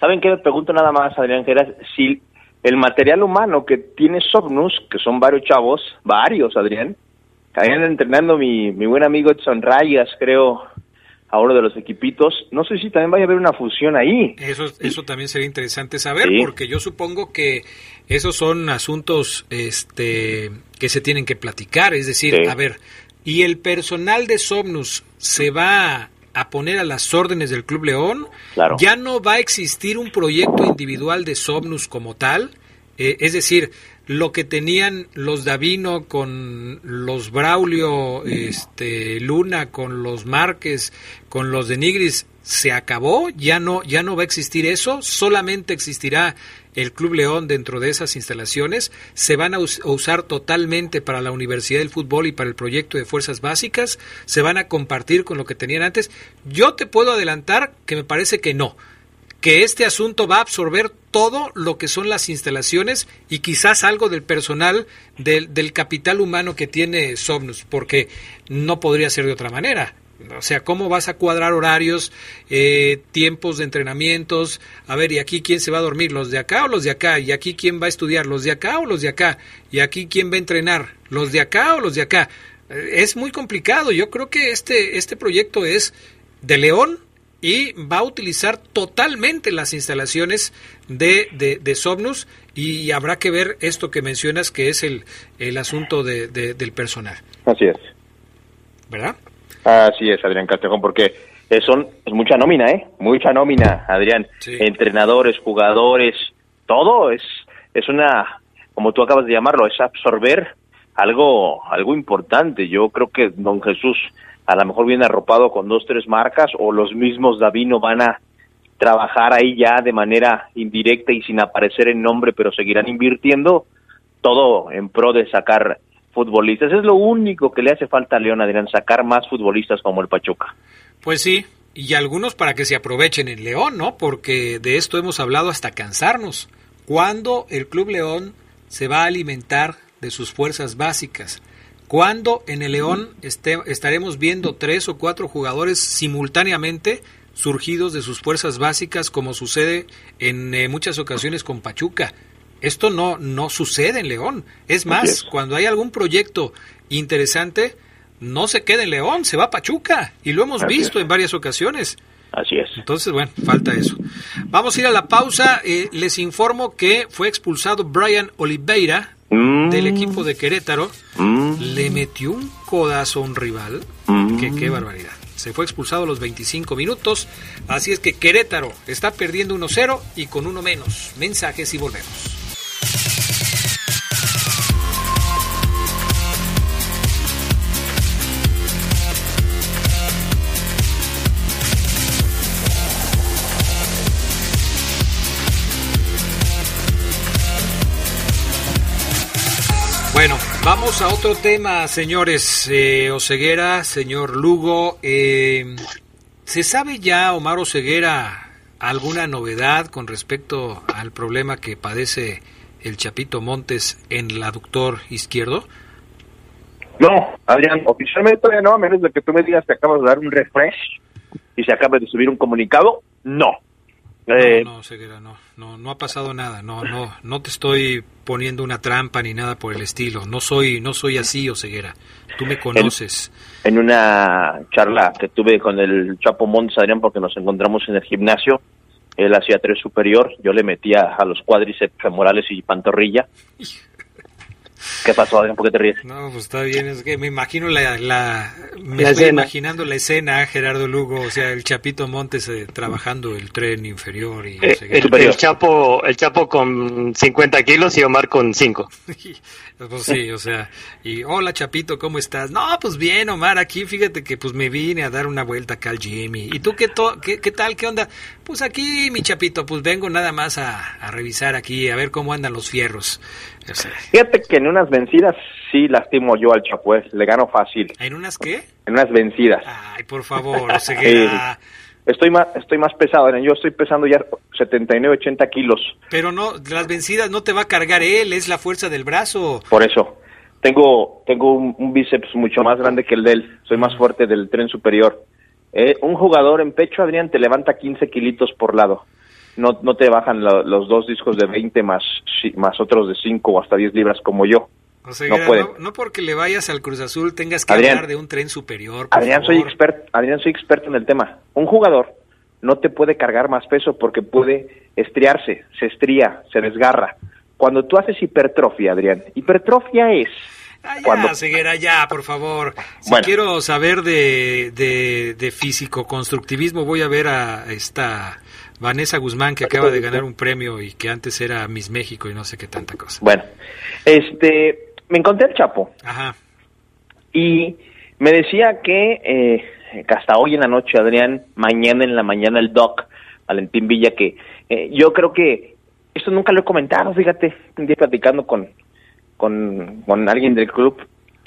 ¿Saben qué? Me pregunto nada más, Adrián Geras, si el material humano que tiene Sognus, que son varios chavos, varios, Adrián, Caían entrenando mi, mi buen amigo Edson Rayas, creo, a uno de los equipitos. No sé si también vaya a haber una fusión ahí. Eso, eso también sería interesante saber, porque yo supongo que esos son asuntos este, que se tienen que platicar. Es decir, a ver, ¿y el personal de Somnus se va a poner a las órdenes del Club León? Claro. ¿Ya no va a existir un proyecto individual de Somnus como tal? Eh, es decir, lo que tenían los Davino con los Braulio, este, Luna, con los Márquez, con los de Nigris, se acabó, ya no, ya no va a existir eso, solamente existirá el Club León dentro de esas instalaciones, se van a, usar totalmente para la Universidad del Fútbol y para el proyecto de Fuerzas Básicas, se van a compartir con lo que tenían antes. Yo te puedo adelantar que me parece que no, que este asunto va a absorber todo lo que son las instalaciones y quizás algo del personal del, capital humano que tiene Somnus, porque no podría ser de otra manera. O sea, ¿cómo vas a cuadrar horarios, eh, tiempos de entrenamientos? A ver, ¿y aquí quién se va a dormir? ¿Los de acá o los de acá? ¿Y aquí quién va a estudiar? ¿Los de acá o los de acá? ¿Y aquí quién va a entrenar? ¿Los de acá o los de acá? Eh, es muy complicado. Yo creo que este, este proyecto es de León y va a utilizar totalmente las instalaciones de, de, de Somnus y, habrá que ver esto que mencionas que es el, el asunto de, del personal. Así es. ¿Verdad? Así es, Adrián Castejón, porque son es mucha nómina, ¿eh? Mucha nómina, Adrián. Entrenadores, jugadores, todo es es una, como tú acabas de llamarlo, es absorber algo algo importante. Yo creo que Don Jesús a lo mejor viene arropado con dos tres marcas o los mismos Davino van a trabajar ahí ya de manera indirecta y sin aparecer en nombre, pero seguirán invirtiendo todo en pro de sacar futbolistas. Es lo único que le hace falta a León Adrián, sacar más futbolistas como el Pachuca. Pues sí, y algunos para que se aprovechen en León, ¿no? Porque de esto hemos hablado hasta cansarnos. ¿Cuándo el Club León se va a alimentar de sus fuerzas básicas? ¿Cuándo en el León estaremos viendo tres o cuatro jugadores simultáneamente surgidos de sus fuerzas básicas como sucede en eh, muchas ocasiones con Pachuca? Esto no, no sucede en León. Es más, cuando hay algún proyecto interesante, no se queda en León, se va a Pachuca. Y lo hemos visto en varias ocasiones. Así es. Entonces, bueno, falta eso. Vamos a ir a la pausa. Eh, les informo que fue expulsado Brian Oliveira mm. del equipo de Querétaro. Mm. Le metió un codazo a un rival. Mm. Que, qué barbaridad. Se fue expulsado a los 25 minutos. Así es que Querétaro está perdiendo 1-0 y con uno menos. Mensajes y volvemos. Vamos a otro tema, señores. Eh, Oceguera, señor Lugo. Eh, ¿Se sabe ya, Omar Oceguera, alguna novedad con respecto al problema que padece el Chapito Montes en el aductor izquierdo? No, Adrián, oficialmente todavía no, a menos de que tú me digas que acabas de dar un refresh y se acaba de subir un comunicado, no. Eh, no, no, no, no, no ha pasado nada, no, no, no te estoy poniendo una trampa ni nada por el estilo, no soy, no soy así, Oseguera, tú me conoces. En, una charla que tuve con el Chapo Montes, Adrián, porque nos encontramos en el gimnasio, él hacía tres superior, yo le metía a los cuádriceps femorales y pantorrilla, ¿Qué pasó, Adrián? ¿Por qué te ríes? No, pues está bien, es que me imagino la, la me estoy imaginando la escena, Gerardo Lugo, o sea, el Chapito Montes eh, trabajando el tren inferior y eh, el, Chapo, el Chapo con 50 kilos y Omar con 5. pues sí, o sea, y hola Chapito, ¿cómo estás? No, pues bien, Omar, aquí fíjate que pues me vine a dar una vuelta acá al Jimmy. ¿Y tú qué, qué, qué tal, qué onda? Pues aquí, mi Chapito, pues vengo nada más a, a revisar aquí, a ver cómo andan los fierros. Fíjate que en unas vencidas sí lastimo yo al Chapués, le gano fácil. ¿En unas qué? En unas vencidas. Ay, por favor, Estoy más, estoy más pesado, yo estoy pesando ya 79, 80 kilos. Pero no, las vencidas no te va a cargar él, es la fuerza del brazo. Por eso, tengo, tengo un, bíceps mucho más grande que el de él, soy más fuerte del tren superior. Eh, un jugador en pecho, Adrián, te levanta 15 kilitos por lado no, no te bajan los dos discos de 20 más, más otros de 5 o hasta 10 libras como yo. no, no, porque le vayas al Cruz Azul tengas que hablar de un tren superior. Adrián, soy experto, Adrián, soy experto en el tema. Un jugador no te puede cargar más peso porque puede estriarse, se estría, se desgarra. Cuando tú haces hipertrofia, Adrián, hipertrofia es Ah, ya, Ceguera, ya, por favor. Si quiero saber de, de, de físico-constructivismo, voy a ver a esta Vanessa Guzmán, que acaba de ganar un premio y que antes era Miss México y no sé qué tanta cosa. Bueno, este, me encontré el Chapo. Ajá. Y me decía que, eh, hasta hoy en la noche, Adrián, mañana en la mañana el Doc, Valentín Villa, que eh, yo creo que esto nunca lo he comentado, fíjate, un día platicando con, con, con alguien del club,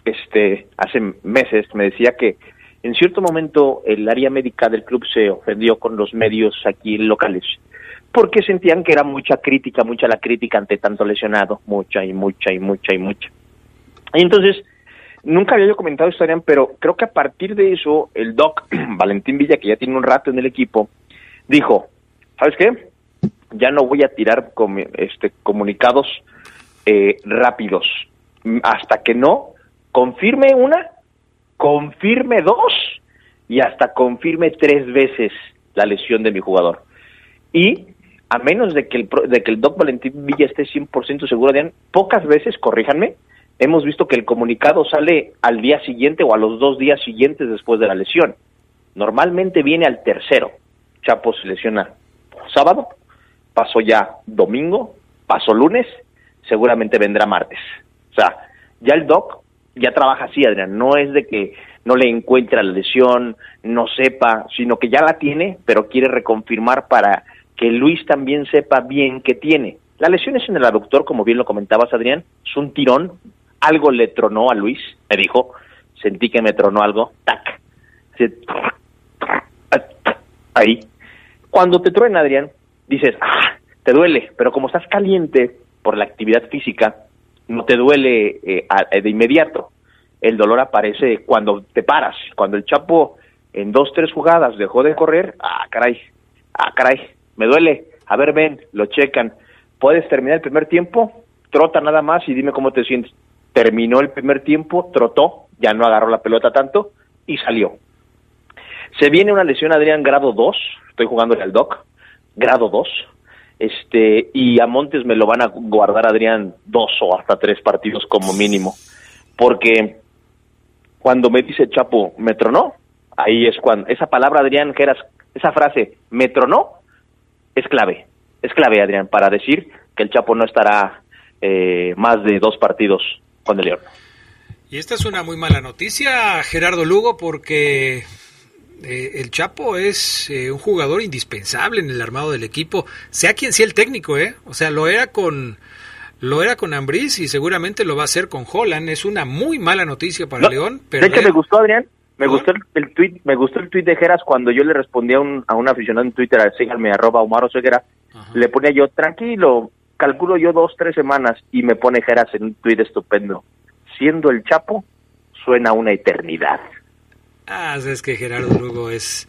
este, hace meses, me decía que en cierto momento el área médica del club se ofendió con los medios aquí locales porque sentían que era mucha crítica, mucha la crítica ante tanto lesionado, mucha y mucha y mucha y mucha. Y entonces, nunca había yo comentado esto, pero creo que a partir de eso, el doc Valentín Villa, que ya tiene un rato en el equipo, dijo, ¿sabes qué? Ya no voy a tirar este, comunicados eh, rápidos hasta que no confirme una confirme dos y hasta confirme tres veces la lesión de mi jugador. Y a menos de que el, de que el Doc Valentín Villa esté 100% seguro, de pocas veces, corríjanme, hemos visto que el comunicado sale al día siguiente o a los dos días siguientes después de la lesión. Normalmente viene al tercero. Chapo se lesiona sábado, pasó ya domingo, pasó lunes, seguramente vendrá martes. O sea, ya el doc ya trabaja así, Adrián, no es de que no le encuentre la lesión, no sepa, sino que ya la tiene, pero quiere reconfirmar para que Luis también sepa bien que tiene. La lesión es en el aductor, como bien lo comentabas, Adrián, es un tirón, algo le tronó a Luis, me dijo, sentí que me tronó algo, tac, ahí. Cuando te truena, Adrián, dices, ah, te duele, pero como estás caliente por la actividad física, no te duele eh, eh, de inmediato. El dolor aparece cuando te paras, cuando el Chapo en dos, tres jugadas dejó de correr, ah, caray, ah, caray, me duele, a ver, ven, lo checan. ¿Puedes terminar el primer tiempo? Trota nada más y dime cómo te sientes. Terminó el primer tiempo, trotó, ya no agarró la pelota tanto y salió. Se viene una lesión, Adrián, grado 2, estoy jugándole al DOC, grado 2, este, y a Montes me lo van a guardar, Adrián, dos o hasta tres partidos como mínimo. Porque cuando me dice Chapo, me tronó, ahí es cuando, esa palabra, Adrián, que esa frase, me tronó, es clave. Es clave, Adrián, para decir que el Chapo no estará eh, más de dos partidos con el León. Y esta es una muy mala noticia, Gerardo Lugo, porque eh, el Chapo es eh, un jugador indispensable en el armado del equipo, sea quien sea el técnico, ¿eh? O sea, lo era con lo era con Ambriz y seguramente lo va a hacer con Holland. Es una muy mala noticia para León. Pero de hecho, me gustó, Adrián. Me gustó el, tweet, me gustó el tweet de Geras cuando yo le respondí a un, a un aficionado en Twitter, síganme, arroba Omar le ponía yo, tranquilo, calculo yo dos, tres semanas, y me pone Geras en un tweet estupendo. Siendo el Chapo, suena una eternidad. Ah, es que Gerardo Lugo es...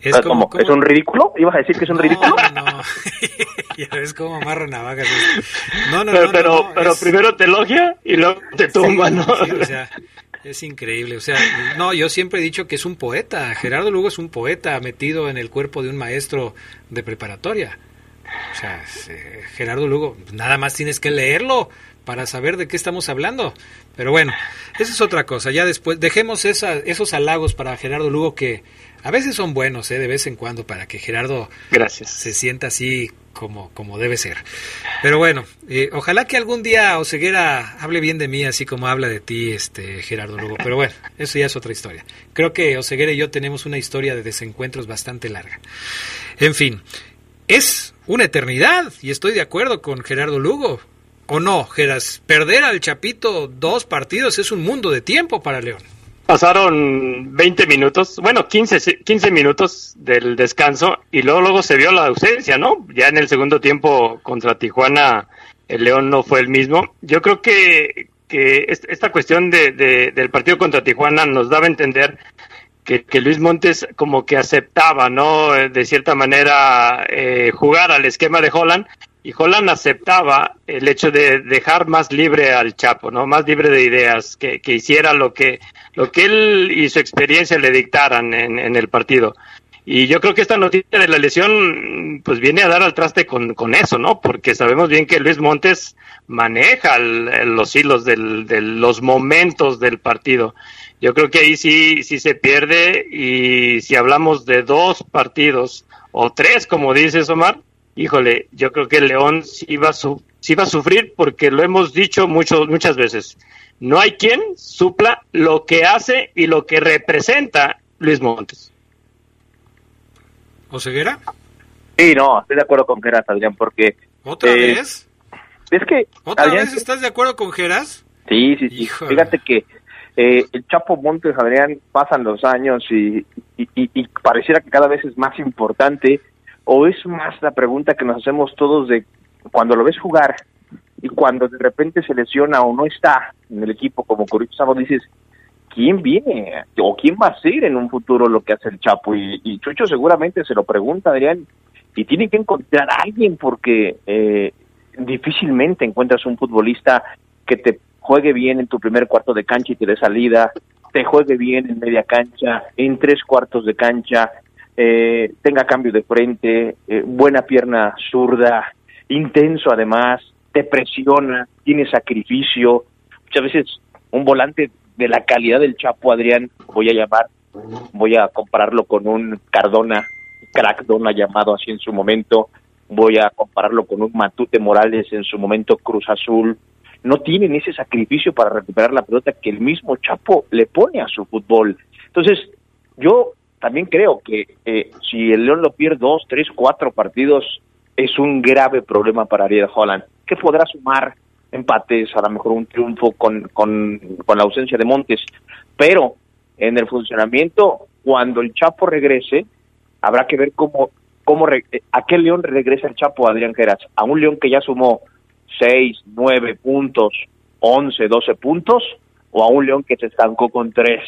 Es, como, ¿Es un ridículo? ¿Ibas a decir que es un ridículo? No, ya ves cómo amarra navajas. No, no, pero, no, pero, pero primero te elogia y luego te tumba, ¿no? o sea, es increíble. O sea, no, yo siempre he dicho que es un poeta. Gerardo Lugo es un poeta metido en el cuerpo de un maestro de preparatoria. O sea, eh, Gerardo Lugo, nada más tienes que leerlo para saber de qué estamos hablando. Pero bueno, eso es otra cosa. Ya después, dejemos esa, esos halagos para Gerardo Lugo que a veces son buenos, ¿eh? de vez en cuando, para que Gerardo Gracias. se sienta así como, como debe ser. Pero bueno, eh, ojalá que algún día Oseguera hable bien de mí, así como habla de ti, este Gerardo Lugo. Pero bueno, eso ya es otra historia. Creo que Oseguera y yo tenemos una historia de desencuentros bastante larga. En fin, es una eternidad, y estoy de acuerdo con Gerardo Lugo. ¿O no, Geras? Perder al Chapito dos partidos es un mundo de tiempo para León. Pasaron 20 minutos, bueno, 15, 15 minutos del descanso y luego, luego se vio la ausencia, ¿no? Ya en el segundo tiempo contra Tijuana el León no fue el mismo. Yo creo que, que esta cuestión de, del partido contra Tijuana nos daba a entender que, que, Luis Montes como que aceptaba, ¿no? De cierta manera eh, jugar al esquema de Holland y Holland aceptaba el hecho de dejar más libre al Chapo, ¿no? Más libre de ideas, que, que hiciera lo que, lo que él y su experiencia le dictaran en, en, el partido. Y yo creo que esta noticia de la lesión, pues viene a dar al traste con, con eso, ¿no? Porque sabemos bien que Luis Montes maneja los hilos del, de los momentos del partido. Yo creo que ahí sí, sí se pierde y si hablamos de dos partidos o tres, como dices Omar, híjole, yo creo que el León sí va a, su, sí va a sufrir porque lo hemos dicho mucho, muchas veces. No hay quien supla lo que hace y lo que representa Luis Montes. ¿O Ceguera? Sí, no, estoy de acuerdo con Geras, Adrián, porque... ¿Otra eh, vez? Es que... ¿Otra vez estás de acuerdo con Geras? Sí, sí, sí. Fíjate que eh, el Chapo Montes, Adrián, pasan los años y, y, pareciera que cada vez es más importante, o es más la pregunta que nos hacemos todos de cuando lo ves jugar y cuando de repente se lesiona o no está en el equipo como Sábado, dices, ¿quién viene o quién va a ser en un futuro lo que hace el Chapo? Y, Chucho seguramente se lo pregunta, Adrián, y tiene que encontrar a alguien porque eh, difícilmente encuentras un futbolista que te juegue bien en tu primer cuarto de cancha y te dé salida, te juegue bien en media cancha, en tres cuartos de cancha, eh, tenga cambio de frente, eh, buena pierna zurda, intenso además, te presiona, tiene sacrificio. Muchas veces un volante de la calidad del Chapo Adrián, voy a llamar, voy a compararlo con un Cardona, Crackdona llamado así en su momento, voy a compararlo con un Matute Morales en su momento Cruz Azul, no tienen ese sacrificio para recuperar la pelota que el mismo Chapo le pone a su fútbol. Entonces, yo también creo que eh, si el León lo pierde dos, tres, cuatro partidos, es un grave problema para Ariel Holland, que podrá sumar empates, a lo mejor un triunfo con, con, la ausencia de Montes, pero en el funcionamiento, cuando el Chapo regrese, habrá que ver cómo, cómo a qué León regresa el Chapo Adrián Geras, a un León que ya sumó 6, 9 puntos, 11, 12 puntos, o a un León que se estancó con 3.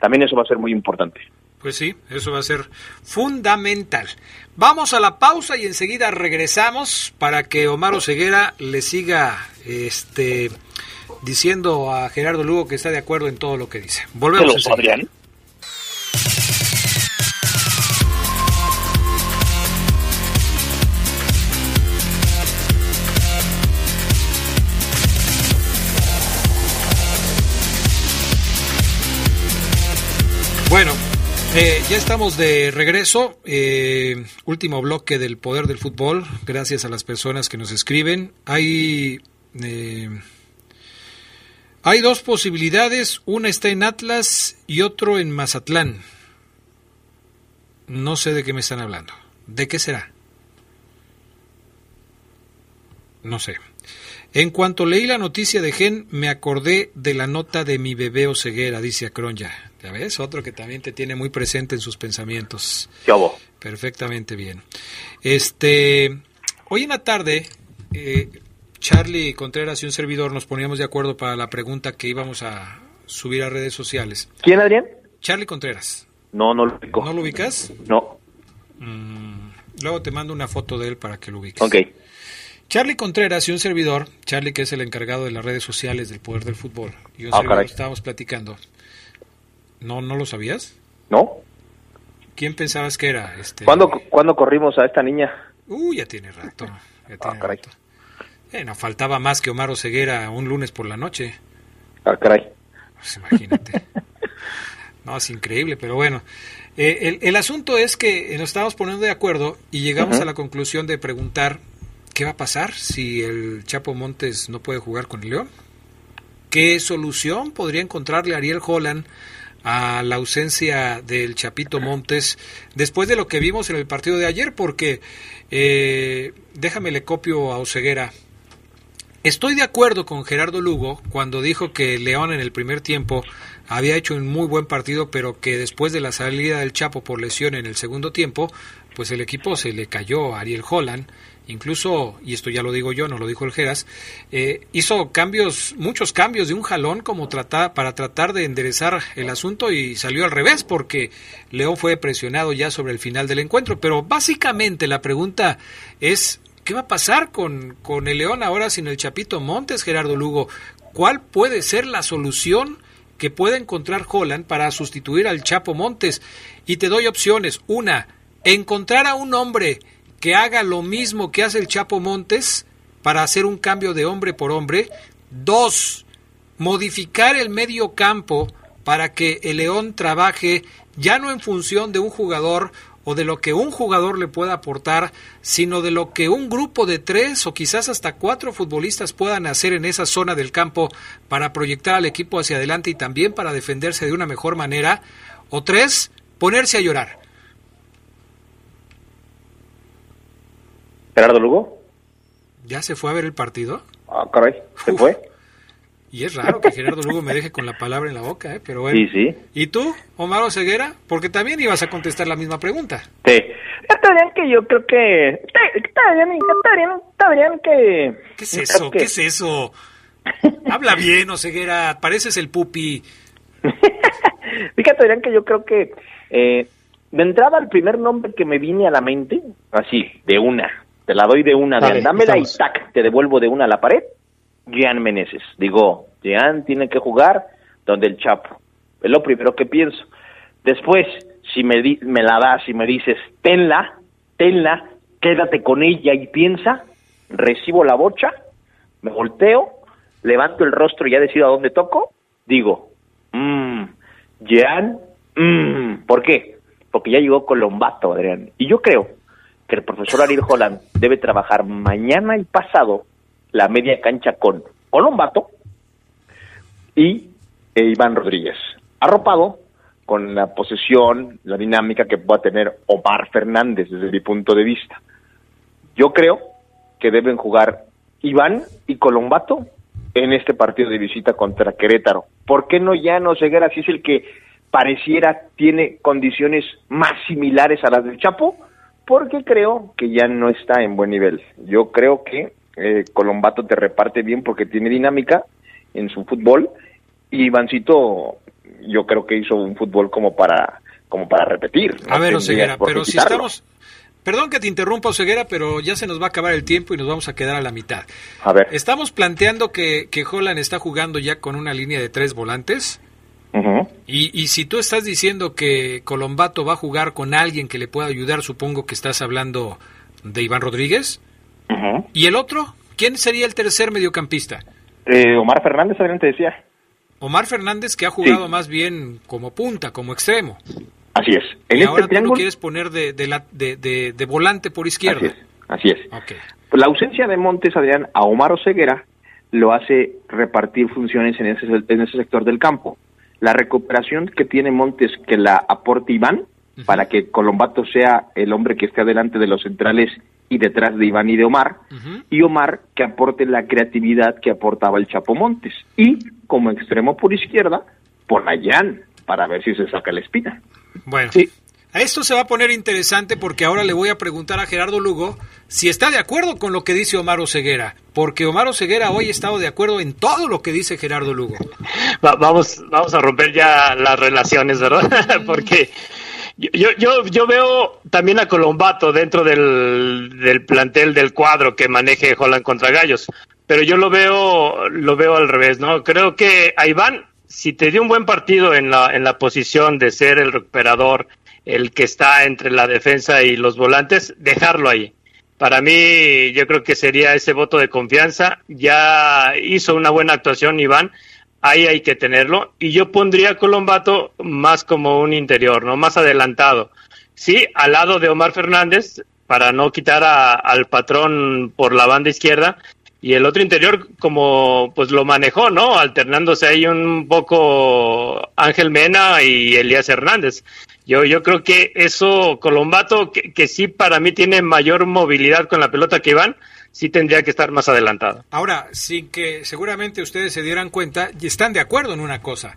También eso va a ser muy importante. Pues sí, eso va a ser fundamental. Vamos a la pausa y enseguida regresamos para que Omar Ceguera le siga este, diciendo a Gerardo Lugo que está de acuerdo en todo lo que dice. Volvemos. Adrián? Ya estamos de regreso. Eh, último bloque del poder del fútbol. Gracias a las personas que nos escriben. Hay eh, hay dos posibilidades. Una está en Atlas y otro en Mazatlán. No sé de qué me están hablando. ¿De qué será? No sé. En cuanto leí la noticia de Gen, me acordé de la nota de mi bebé o ceguera, dice Acronya. Ya ves, otro que también te tiene muy presente en sus pensamientos. ¿Qué Perfectamente bien. Este, hoy en la tarde, eh, Charlie Contreras y un servidor nos poníamos de acuerdo para la pregunta que íbamos a subir a redes sociales. ¿Quién, Adrián? Charlie Contreras. No, no lo ubico. ¿No lo ubicas? No. Mm, luego te mando una foto de él para que lo ubiques. Ok. Charlie Contreras y un servidor, Charlie que es el encargado de las redes sociales del Poder del Fútbol, y un ah, servidor estábamos platicando. ¿No, ¿No lo sabías? No. ¿Quién pensabas que era? Este... ¿Cuándo, corrimos a esta niña? Uh, ya tiene rato. Ya ah, tiene Eh, no faltaba más que Omar Ceguera un lunes por la noche. Ah, caray. Pues imagínate. no, es increíble, pero bueno. Eh, el, el, asunto es que nos estábamos poniendo de acuerdo y llegamos a la conclusión de preguntar ¿Qué va a pasar si el Chapo Montes no puede jugar con el León? ¿Qué solución podría encontrarle Ariel Holland a la ausencia del Chapito Montes después de lo que vimos en el partido de ayer? Porque eh, déjame le copio a Oseguera. Estoy de acuerdo con Gerardo Lugo cuando dijo que León en el primer tiempo había hecho un muy buen partido, pero que después de la salida del Chapo por lesión en el segundo tiempo, pues el equipo se le cayó a Ariel Holland incluso, y esto ya lo digo yo, no lo dijo el Geras, eh, hizo cambios, muchos cambios de un jalón como tratar, para tratar de enderezar el asunto y salió al revés porque León fue presionado ya sobre el final del encuentro. Pero básicamente la pregunta es, ¿qué va a pasar con, con el León ahora sin el Chapito Montes, Gerardo Lugo? ¿Cuál puede ser la solución? que pueda encontrar Holland para sustituir al Chapo Montes. Y te doy opciones. Una, encontrar a un hombre que haga lo mismo que hace el Chapo Montes para hacer un cambio de hombre por hombre. Dos, modificar el medio campo para que el León trabaje ya no en función de un jugador o de lo que un jugador le pueda aportar, sino de lo que un grupo de tres o quizás hasta cuatro futbolistas puedan hacer en esa zona del campo para proyectar al equipo hacia adelante y también para defenderse de una mejor manera. O tres, ponerse a llorar. Gerardo Lugo. ¿Ya se fue a ver el partido? Ah, caray, ¿se fue? Y es raro que Gerardo Lugo me deje con la palabra en la boca, ¿eh? Pero bueno. Sí, sí. ¿Y tú, Omar Ceguera? Porque también ibas a contestar la misma pregunta. Sí. Está bien que yo creo que... Está, bien, está bien, está bien que... ¿Qué es eso? ¿Qué es eso? Habla bien, Oseguera. Pareces el pupi. Fíjate, Adrián, que yo creo que... Eh, de entrada, el primer nombre que me vine a la mente, así, de una, te la doy de una, de dámela y tac, te devuelvo de una a la pared, Jean Meneses. Digo, Jean tiene que jugar donde el Chapo. Es lo primero que pienso. Después, si me, me la das y me dices, tenla, tenla, quédate con ella y piensa, recibo la bocha, me volteo, levanto el rostro y ya decido a dónde toco, digo, mmm, Jean, mmm, ¿por qué? Porque ya llegó Colombato, Adrián. Y yo creo que el profesor Ariel Holland debe trabajar mañana y pasado la media cancha con Olombato y e Iván Rodríguez, arropado con la posesión, la dinámica que pueda tener Omar Fernández desde mi punto de vista. Yo creo que deben jugar Iván y Colombato en este partido de visita contra Querétaro. ¿Por qué no ya no Ceguera si es el que pareciera tiene condiciones más similares a las del Chapo? Porque creo que ya no está en buen nivel. Yo creo que eh, Colombato te reparte bien porque tiene dinámica en su fútbol y Ivancito yo creo que hizo un fútbol como para como para repetir. A ver, Oseguera, pero si estamos Perdón que te interrumpa, Oseguera, pero ya se nos va a acabar el tiempo y nos vamos a quedar a la mitad. A ver. Estamos planteando que, que Holland está jugando ya con una línea de tres volantes. Y, y, si tú estás diciendo que Colombato va a jugar con alguien que le pueda ayudar, supongo que estás hablando de Iván Rodríguez. ¿Y el otro? ¿Quién sería el tercer mediocampista? Eh, Omar Fernández, adelante decía. Omar Fernández que ha jugado más bien como punta, como extremo. Así es. En y este ahora tú lo quieres poner de, de, volante por izquierda. Así es. La ausencia de Montes, Adrián, a Omar Oseguera lo hace repartir funciones en ese, en ese sector del campo. La recuperación que tiene Montes que la aporte Iván, para que Colombato sea el hombre que esté adelante de los centrales y detrás de Iván y de Omar, y Omar que aporte la creatividad que aportaba el Chapo Montes. Y como extremo por izquierda, por Jan, para ver si se saca la espina. Bueno, sí. a esto se va a poner interesante porque ahora le voy a preguntar a Gerardo Lugo si está de acuerdo con lo que dice Omar Oseguera, porque Omar Oseguera hoy ha estado de acuerdo en todo lo que dice Gerardo Lugo. vamos, vamos a romper ya las relaciones, ¿verdad? porque yo, yo, yo veo también a Colombato dentro del, del plantel del cuadro que maneje Holland contra Gallos, pero yo lo veo, lo veo al revés, ¿no? Creo que a Iván, si te dio un buen partido en la, en la posición de ser el recuperador, el que está entre la defensa y los volantes, dejarlo ahí. Para mí, yo creo que sería ese voto de confianza. Ya hizo una buena actuación Iván ahí hay que tenerlo. Y yo pondría a Colombato más como un interior, ¿no? Más adelantado. Sí, al lado de Omar Fernández, para no quitar al patrón por la banda izquierda. Y el otro interior, como pues lo manejó, ¿no? Alternándose ahí un poco Ángel Mena y Elías Hernández. Yo, yo creo que eso, Colombato, que, que sí para mí tiene mayor movilidad con la pelota que Iván, sí tendría que estar más adelantado. Ahora, sin que seguramente ustedes se dieran cuenta, y están de acuerdo en una cosa.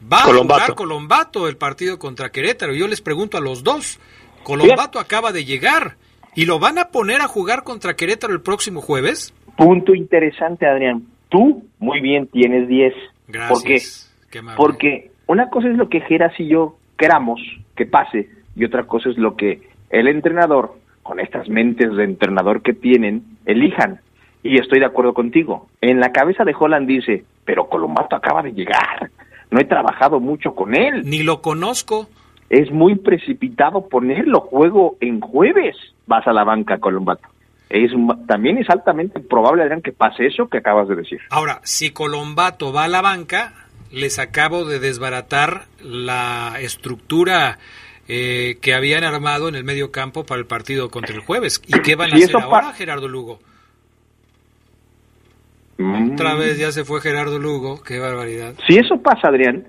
Va a jugar Colombato el partido contra Querétaro. Yo les pregunto a los dos. Colombato acaba de llegar. ¿Y lo van a poner a jugar contra Querétaro el próximo jueves? Punto interesante, Adrián. Tú, muy bien, tienes 10. Gracias. ¿Por Porque una cosa es lo que Geras y yo queramos que pase y otra cosa es lo que el entrenador con estas mentes de entrenador que tienen, elijan. Y estoy de acuerdo contigo. En la cabeza de Holland dice, pero Colombato acaba de llegar. no he trabajado mucho con él. Ni lo conozco. Es muy precipitado ponerlo. Juego en jueves. Vas a la banca, Colombato. Es, también es altamente probable, Adrián, que pase eso que acabas de decir. Ahora, si Colombato va a la banca, les acabo de desbaratar la estructura eh, que habían armado en el medio campo para el partido contra el jueves. ¿Y qué van a hacer ahora, Gerardo Lugo? Mm. Otra vez ya se fue Gerardo Lugo, qué barbaridad. Si eso pasa, Adrián,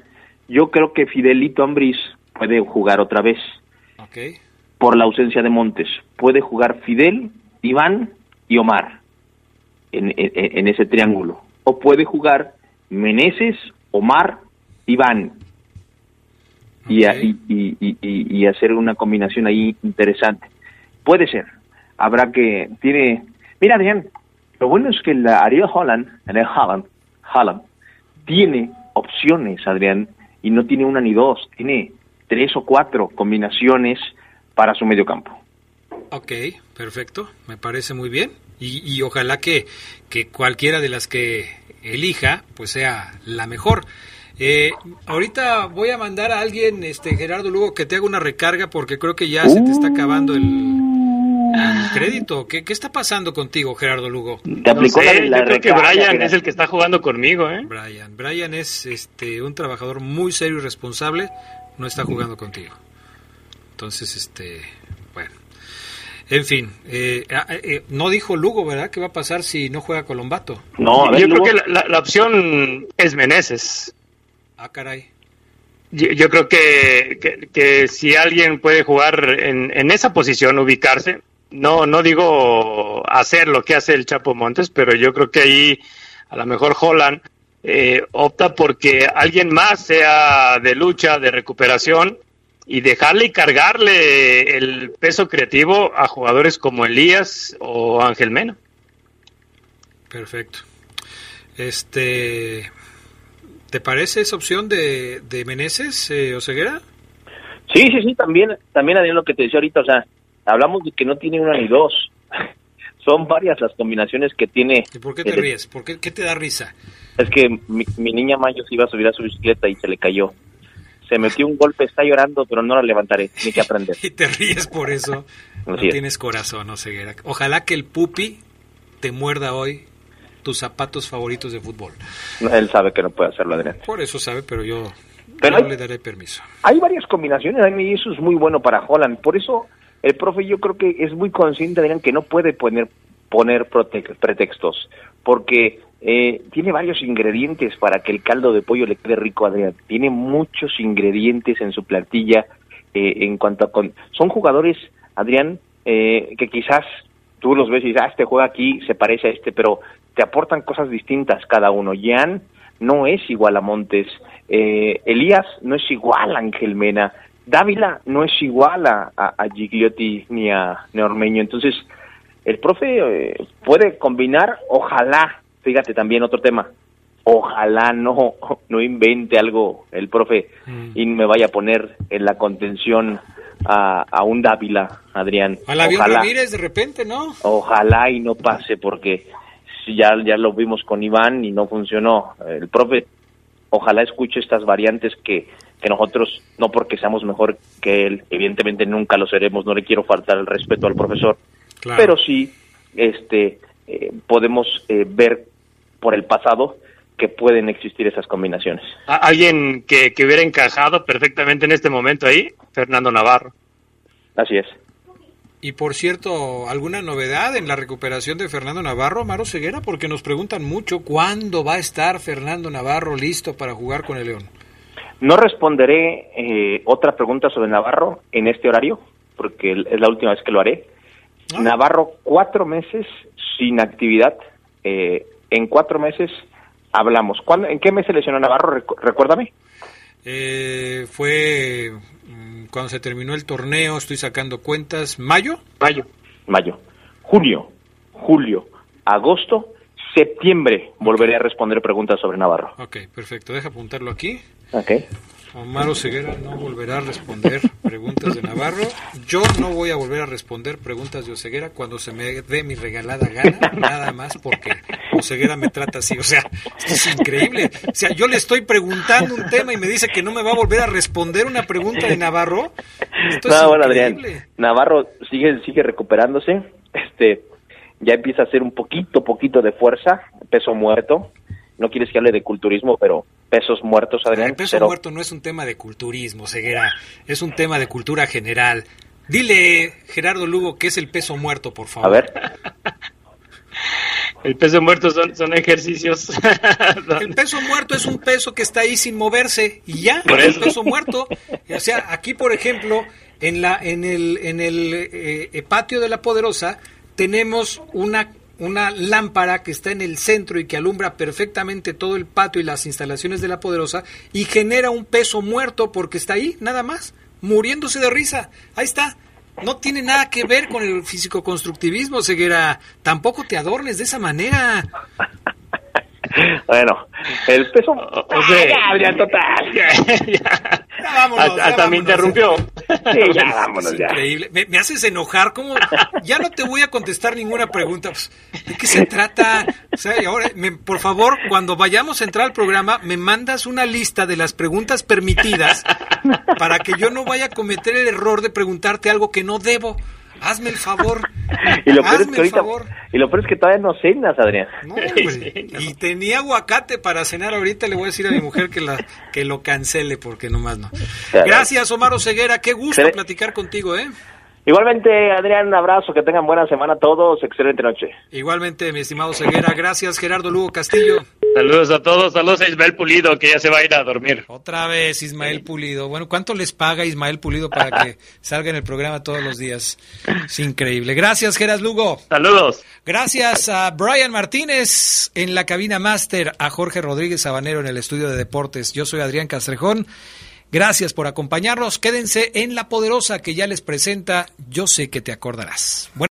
yo creo que Fidelito Ambriz puede jugar otra vez. Okay. Por la ausencia de Montes. Puede jugar Fidel, Iván y Omar en, en ese triángulo. O puede jugar Meneses, Omar, Iván y, y, y, hacer una combinación ahí interesante. Puede ser. Habrá que... Tiene... Mira, Adrián, lo bueno es que la Ariel Holland, Ariel Holland, Holland, tiene opciones, Adrián, y no tiene una ni dos, tiene tres o cuatro combinaciones para su medio campo. Ok, perfecto, me parece muy bien. Y, y ojalá que, que cualquiera de las que elija, pues sea la mejor. Eh, ahorita voy a mandar a alguien, este Gerardo Lugo, que te haga una recarga porque creo que ya se te está acabando el, crédito. ¿Qué, ¿Qué, está pasando contigo, Gerardo Lugo? Te aplicó la, yo creo que Brian es el que está jugando conmigo, ¿eh? Brian, Brian es este un trabajador muy serio y responsable, no está jugando contigo. Entonces, este. En fin, eh, ah, eh, no dijo Lugo, ¿verdad? ¿Qué va a pasar si no juega Colombato? No, yo creo que la, la, opción es Meneses. Ah, caray. Yo, creo que, que, si alguien puede jugar en, en, esa posición, ubicarse, no, no digo hacer lo que hace el Chapo Montes, pero yo creo que ahí a lo mejor Holland eh, opta porque alguien más sea de lucha, de recuperación y dejarle y cargarle el peso creativo a jugadores como Elías o Ángel Mena. Perfecto. Este, ¿Te parece esa opción de, de Meneses, eh, Oseguera? Sí, sí, sí, también, también Adrián, lo que te decía ahorita, o sea, hablamos de que no tiene una ni dos. Son varias las combinaciones que tiene. ¿Y por qué te ríes? ¿Por qué, te da risa? Es que mi, niña Mayo se iba a subir a su bicicleta y se le cayó. Se metió un golpe, está llorando, pero no la levantaré, ni que aprender. y te ríes por eso. no tienes corazón, Oseguera. Ojalá que el pupi te muerda hoy tus zapatos favoritos de fútbol. Él sabe que no puede hacerlo, Adrián. Por eso sabe, pero yo no le daré permiso. Hay varias combinaciones, y eso es muy bueno para Holland. Por eso el profe yo creo que es muy consciente, Adrián, que no puede poner, poner pretextos, porque eh, tiene varios ingredientes para que el caldo de pollo le quede rico, Adrián. Tiene muchos ingredientes en su plantilla eh, en cuanto a... Con... Son jugadores, Adrián, eh, que quizás tú los ves y dices, ah, este juega aquí, se parece a este, pero te aportan cosas distintas cada uno. Jan no es igual a Montes, eh, Elías no es igual a Ángel Mena, Dávila no es igual a, a, Gigliotti ni a Neormeño. Entonces, el profe eh, puede combinar, ojalá, fíjate también otro tema, ojalá no, no invente algo el profe mm. y me vaya a poner en la contención a, a un Dávila, Adrián. A la ojalá, Ramírez de repente, ¿no? Ojalá y no pase porque ya, ya lo vimos con Iván y no funcionó. El profe, ojalá escuche estas variantes que, que nosotros, no porque seamos mejor que él, evidentemente nunca lo seremos, no le quiero faltar el respeto al profesor, pero sí este, eh, podemos eh, ver por el pasado que pueden existir esas combinaciones. ¿Alguien que, que hubiera encajado perfectamente en este momento ahí? Fernando Navarro. Así es. Y por cierto, ¿alguna novedad en la recuperación de Fernando Navarro, Maro Ceguera? Porque nos preguntan mucho cuándo va a estar Fernando Navarro listo para jugar con el León. No responderé eh, otra pregunta sobre Navarro en este horario, porque es la última vez que lo haré. Ah. Navarro, cuatro meses sin actividad. Eh, en cuatro meses hablamos. ¿Cuándo, ¿En qué mes se lesionó Navarro? recuérdame. Eh, fue mm, cuando se terminó el torneo, estoy sacando cuentas, ¿mayo? Mayo. Mayo. Junio, julio, agosto, septiembre volveré a responder preguntas sobre Navarro. Ok, perfecto. Deja apuntarlo aquí. Ok. Omar Ceguera no volverá a responder preguntas de Navarro. Yo no voy a volver a responder preguntas de Oseguera cuando se me dé mi regalada gana, nada más porque Oseguera me trata así. O sea, esto es increíble. O sea, yo le estoy preguntando un tema y me dice que no me va a volver a responder una pregunta de Navarro. Esto no, bueno, Adrián, Navarro sigue, sigue recuperándose. Este, ya empieza a hacer un poquito, poquito de fuerza, peso muerto. No quieres que hable de culturismo, pero pesos muertos, Adrián. El peso muerto no es un tema de culturismo, Ceguera. Es un tema de cultura general. Dile, Gerardo Lugo, ¿qué es el peso muerto, por favor? A ver. El peso muerto son, son ejercicios. el peso muerto es un peso que está ahí sin moverse y ya, por el peso muerto. O sea, aquí, por ejemplo, en, la, en el, en el eh, patio de la Poderosa tenemos una una lámpara que está en el centro y que alumbra perfectamente todo el patio y las instalaciones de la poderosa y genera un peso muerto porque está ahí, nada más, muriéndose de risa. Ahí está. No tiene nada que ver con el físico-constructivismo, Ceguera. Tampoco te adornes de esa manera. Bueno, el peso. O sea, total. hasta, me interrumpió. Sí, ya, vámonos ya. Increíble. Me, haces enojar, como ya no te voy a contestar ninguna pregunta. Pues, ¿De qué se trata? O sea, ahora, por favor, cuando vayamos a entrar al programa, me mandas una lista de las preguntas permitidas para que yo no vaya a cometer el error de preguntarte algo que no debo. Hazme el favor. y lo peor es que ahorita, y lo peor es que todavía no cenas, Adrián. No, Y tenía aguacate para cenar ahorita. Le voy a decir a mi mujer que la que lo cancele porque nomás no. Gracias, Omar Ceguera. Qué gusto platicar contigo, ¿eh? Igualmente, Adrián, un abrazo, que tengan buena semana todos, excelente noche. Igualmente, mi estimado Ceguera, gracias, Gerardo Lugo Castillo. Saludos a todos, saludos a Ismael Pulido, que ya se va a ir a dormir. Otra vez, Ismael Pulido. Bueno, ¿cuánto les paga Ismael Pulido para que salga en el programa todos los días? Es increíble. Gracias, Geras Lugo. Saludos. Gracias a Brian Martínez en la cabina máster, a Jorge Rodríguez Sabanero en el estudio de deportes. Yo soy Adrián Castrejón. Gracias por acompañarnos. Quédense en La Poderosa que ya les presenta Yo sé que te acordarás. Buenas.